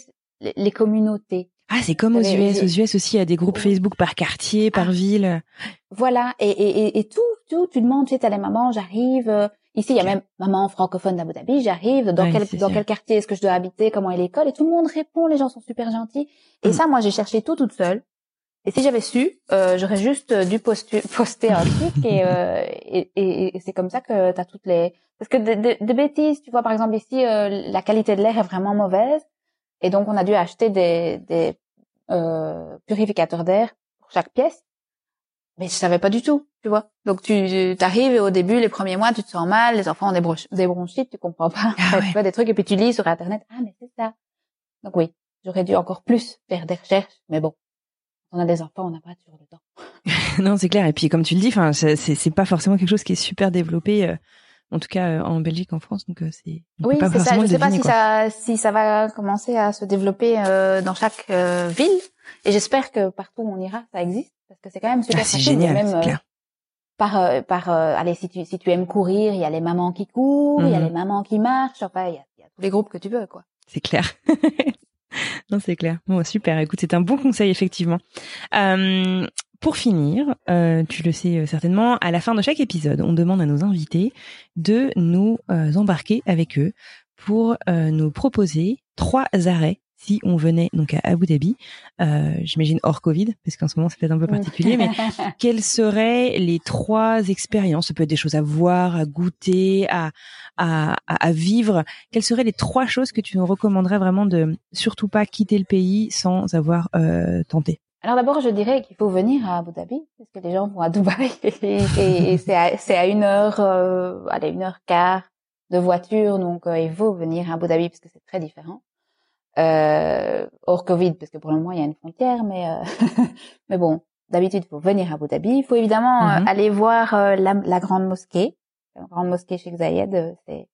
les, communautés. Ah, c'est comme aux US. Aux US aussi, il y a des groupes Oui. Facebook par quartier, par Ah. ville. Voilà, et, et, et, tout, tout, tu demandes, tu sais, t'as les mamans, j'arrive. euh, ici, il y a même maman francophone d'Abu Dhabi, j'arrive. Dans Ouais, quel dans sûr. quel quartier est-ce que je dois habiter Comment est l'école Et tout le monde répond. Les gens sont super gentils. Et Mm. ça, moi, j'ai cherché tout toute seule. Et si j'avais su, euh, j'aurais juste euh, dû poster un truc et, euh, et, et, et c'est comme ça que t'as toutes les parce que des des- des bêtises, tu vois, par exemple ici, euh, la qualité de l'air est vraiment mauvaise et donc on a dû acheter des, des euh, purificateurs d'air pour chaque pièce. Mais je savais pas du tout, tu vois. Donc tu t'arrives et au début, les premiers mois, tu te sens mal, les enfants ont des, bronch- des bronchites, tu comprends pas. Ah tu vois des trucs et puis tu lis sur internet, ah mais c'est ça. Donc oui, j'aurais dû encore plus faire des recherches, mais bon, on a des enfants, on n'a pas toujours le temps. non, c'est clair. Et puis, comme tu le dis, enfin, c'est pas forcément quelque chose qui est super développé, euh, en tout cas euh, en Belgique, en France. Donc, euh, c'est Oui, c'est ça. Je sais pas si quoi. ça, si ça va commencer à se développer euh, dans chaque euh, ville. Et j'espère que partout où on ira, ça existe, parce que c'est quand même super Ah, c'est génial, même, c'est clair. par, euh, par, euh, allez, si tu, si tu aimes courir, il y a les mamans qui courent, il y a Mhm. les mamans qui marchent. Enfin, il y a, il y a tous les groupes que tu veux, quoi. C'est clair. non, c'est clair. Bon, super. Écoute, c'est un bon conseil, effectivement. Euh, pour finir, euh, tu le sais euh, certainement, à la fin de chaque épisode, on demande à nos invités de nous embarquer avec eux pour nous proposer trois arrêts si on venait donc à Abu Dhabi, euh, j'imagine hors Covid, parce qu'en ce moment c'est peut-être un peu particulier, mais quelles seraient les trois expériences? Ça peut être des choses à voir, à goûter, à, à, vivre. Quelles seraient les trois choses que tu nous recommanderais vraiment de surtout pas quitter le pays sans avoir euh, tenté? Alors d'abord, je dirais qu'il faut venir à Abu Dhabi, parce que les gens vont à Dubaï et, et- et c'est à, une heure, euh, allez, une heure quart de voiture, donc euh, il faut venir à Abu Dhabi parce que c'est très différent. Euh, hors Covid, parce que pour le moment il y a une frontière, mais euh, mais bon, d'habitude il faut venir à Abu Dhabi. Il faut évidemment euh, Mhm. aller voir euh, la, la grande mosquée, la grande mosquée Sheikh Zayed, euh, c'est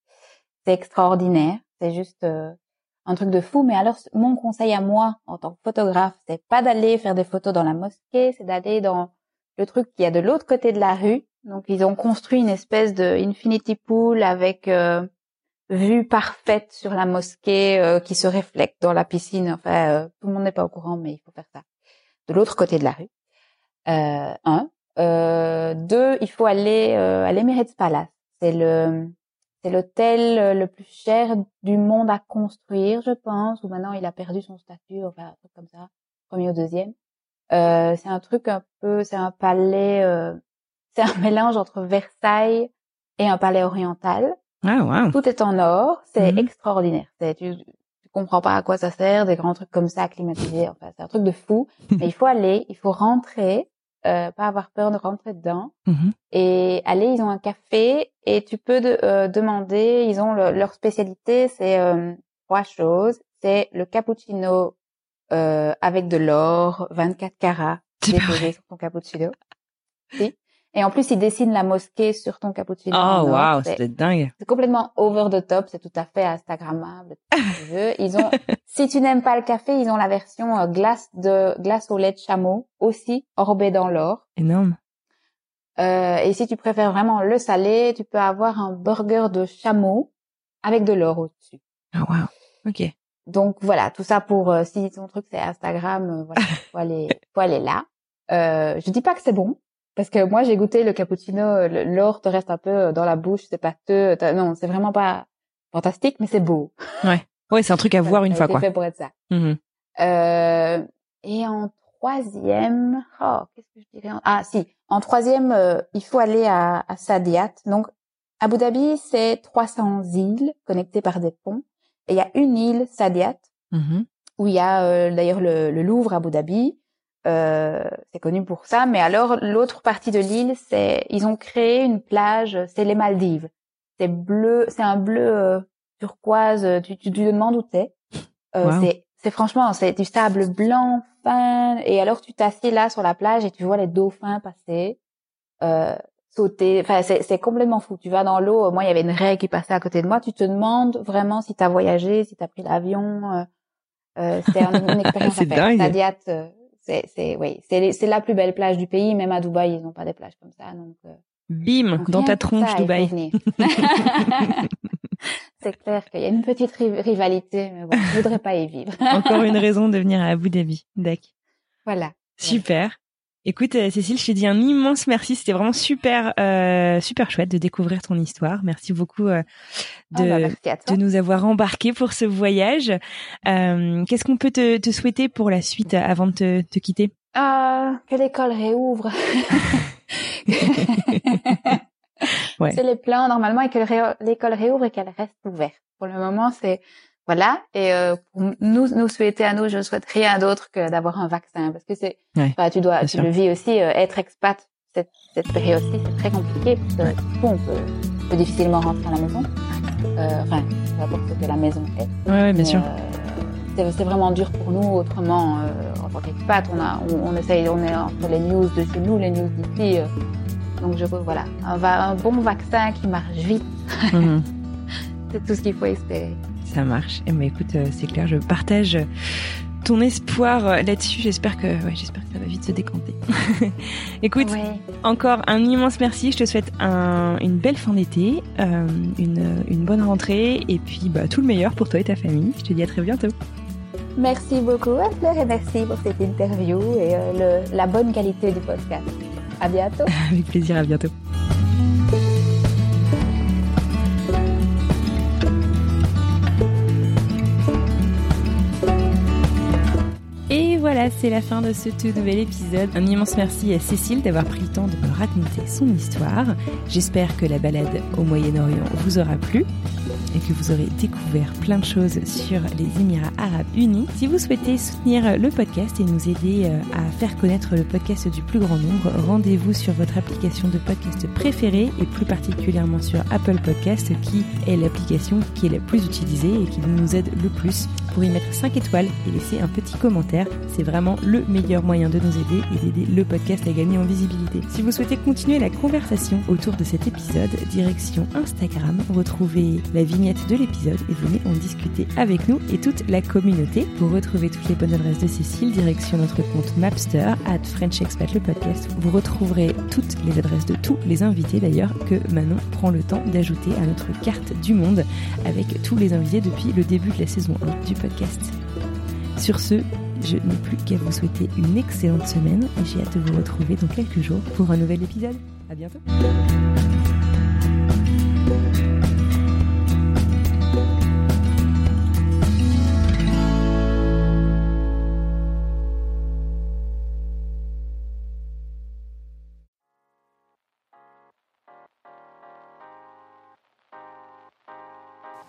c'est extraordinaire, c'est juste un truc de fou. Mais alors mon conseil à moi en tant que photographe, c'est pas d'aller faire des photos dans la mosquée, c'est d'aller dans le truc qui est de l'autre côté de la rue. Donc ils ont construit une espèce de infinity pool avec euh, vue parfaite sur la mosquée euh, qui se reflète dans la piscine. Enfin, euh, tout le monde n'est pas au courant, mais il faut faire ça. De l'autre côté de la rue. Euh, un. Euh, deux, il faut aller euh, à l'Emirates Palace. C'est le c'est l'hôtel euh, le plus cher du monde à construire, je pense. Ou maintenant il a perdu son statut, enfin un truc comme ça, premier ou deuxième. Euh, c'est un truc un peu, c'est un palais, c'est un mélange entre Versailles et un palais oriental. Ah wow. Tout est en or, c'est Mhm. extraordinaire. C'est tu, tu comprends pas à quoi ça sert, des grands trucs comme ça climatisés. Enfin, c'est un truc de fou. Mais il faut aller, il faut rentrer, euh, pas avoir peur de rentrer dedans Mhm. et aller. Ils ont un café et tu peux de- euh, demander. Ils ont le- leur spécialité, c'est euh, trois choses. C'est le cappuccino euh, avec de l'or, 24 carats déposé sur ton cappuccino. Si. Et en plus, ils dessinent la mosquée sur ton cappuccino. Oh waouh, c'était dingue. c'est complètement over the top, c'est tout à fait Instagrammable. Ils ont, si tu n'aimes pas le café, ils ont la version euh, glace de glace au lait de chameau aussi enrobée dans l'or. Énorme. Euh, et si tu préfères vraiment le salé, tu peux avoir un burger de chameau avec de l'or au-dessus. Ah waouh. Ok. Donc voilà, tout ça pour euh, si ton truc c'est Instagram, euh, voilà, faut aller, faut aller là. Euh, je dis pas que c'est bon parce que moi j'ai goûté le cappuccino, euh, l'or te reste un peu euh, dans la bouche, c'est pâteux, non, c'est vraiment pas fantastique, mais c'est beau. Ouais, c'est un truc à voir une fois quoi. fait pour être ça. Mhm. Euh, et en troisième, oh, qu'est-ce que je dirais en- Ah si, en troisième, euh, il faut aller à, à Sadiat. Donc, Abu Dhabi, c'est 300 îles connectées par des ponts. Et il y a une île, Sadiat, Mhm. où il y a euh, d'ailleurs le, le Louvre à Abu Dhabi. Euh, c'est connu pour ça. Mais alors, l'autre partie de l'île, c'est ils ont créé une plage, c'est les Maldives. C'est bleu, c'est un bleu euh, turquoise. Tu, tu, tu te demandes où t'es. Euh, Wow. C'est c'est franchement, c'est du sable blanc fin. Et alors, tu t'assieds là sur la plage et tu vois les dauphins passer, euh, sauter. Enfin, c'est c'est complètement fou. Tu vas dans l'eau. Moi, il y avait une raie qui passait à côté de moi. Tu te demandes vraiment si t'as voyagé, si t'as pris l'avion. Euh, euh, c'est un- une expérience C'est à faire. dingue. C'est c'est oui, c'est c'est la plus belle plage du pays. Même à Dubaï, ils n'ont pas des plages comme ça. Donc, euh, Bim, donc dans ta tronche, ça, Dubaï. c'est clair qu'il y a une petite ri- rivalité, mais bon, je voudrais pas y vivre. Encore une raison de venir à Abu Dhabi. D'accord. voilà. Super. Écoute, euh, Cécile, je te dis un immense merci. C'était vraiment super, euh, super chouette de découvrir ton histoire. Merci beaucoup euh, de, Ah bah, merci toi. de nous avoir embarqués pour ce voyage. Euh, Qu'est-ce qu'on peut te, te souhaiter pour la suite euh, avant de te, te quitter? Ah, que l'école réouvre. Ouais. C'est les plans normalement et que l'école réouvre et qu'elle reste ouverte. Pour le moment, c'est voilà. Et euh, pour nous, nous souhaiter à nous, je ne souhaite rien d'autre que d'avoir un vaccin parce que c'est. Ouais, enfin, tu dois, tu sûr. le vis aussi. euh, être expat cette, cette période-ci, c'est très compliqué parce que du coup, on peut, on peut difficilement rentrer à la maison. Euh, enfin, peu importe ce que la maison est. Ouais, ouais, bien sûr. euh, c'est vraiment dur pour nous. Autrement, en tant qu'expat, on a, on, on essaye, on est entre les news de chez nous, les news d'ici. donc je voilà, un bon vaccin qui marche vite, Mhm. c'est tout ce qu'il faut espérer. Ça marche. Et ben écoute, euh, c'est clair, je partage ton espoir euh, là-dessus. J'espère que, ouais, j'espère que ça va vite se décanter. écoute, Ouais. encore un immense merci. Je te souhaite un- une belle fin d'été, euh, une, une bonne rentrée et puis bah, tout le meilleur pour toi et ta famille. Je te dis à très bientôt. Merci beaucoup, Anne-Fleur, et merci pour cette interview et euh, le, la bonne qualité du podcast. À bientôt. Avec plaisir, à bientôt. C'est la fin de ce tout nouvel épisode. Un immense merci à Cécile d'avoir pris le temps de me raconter son histoire. J'espère que la balade au Moyen-Orient vous aura plu et que vous aurez découvert plein de choses sur les Émirats Arabes Unis. Si vous souhaitez soutenir le podcast et nous aider euh, à faire connaître le podcast du plus grand nombre, rendez-vous sur votre application de podcast préférée et plus particulièrement sur Apple Podcast qui est l'application qui est la plus utilisée et qui nous aide le plus pour y mettre 5 étoiles et laisser un petit commentaire. C'est vraiment le meilleur moyen de nous aider et d'aider le podcast à gagner en visibilité. Si vous souhaitez continuer la conversation autour de cet épisode, direction Instagram, retrouvez la vignette de l'épisode et venez en discuter avec nous et toute la communauté. Pour retrouver toutes les bonnes adresses de Cécile, direction notre compte Mapster, at French Expat le podcast. Vous retrouverez toutes les adresses de tous les invités d'ailleurs que Manon prend le temps d'ajouter à notre carte du monde avec tous les invités depuis le début de la saison 1 du podcast. Sur ce, je n'ai plus qu'à vous souhaiter une excellente semaine et j'ai hâte de vous retrouver dans quelques jours pour un nouvel épisode. À bientôt.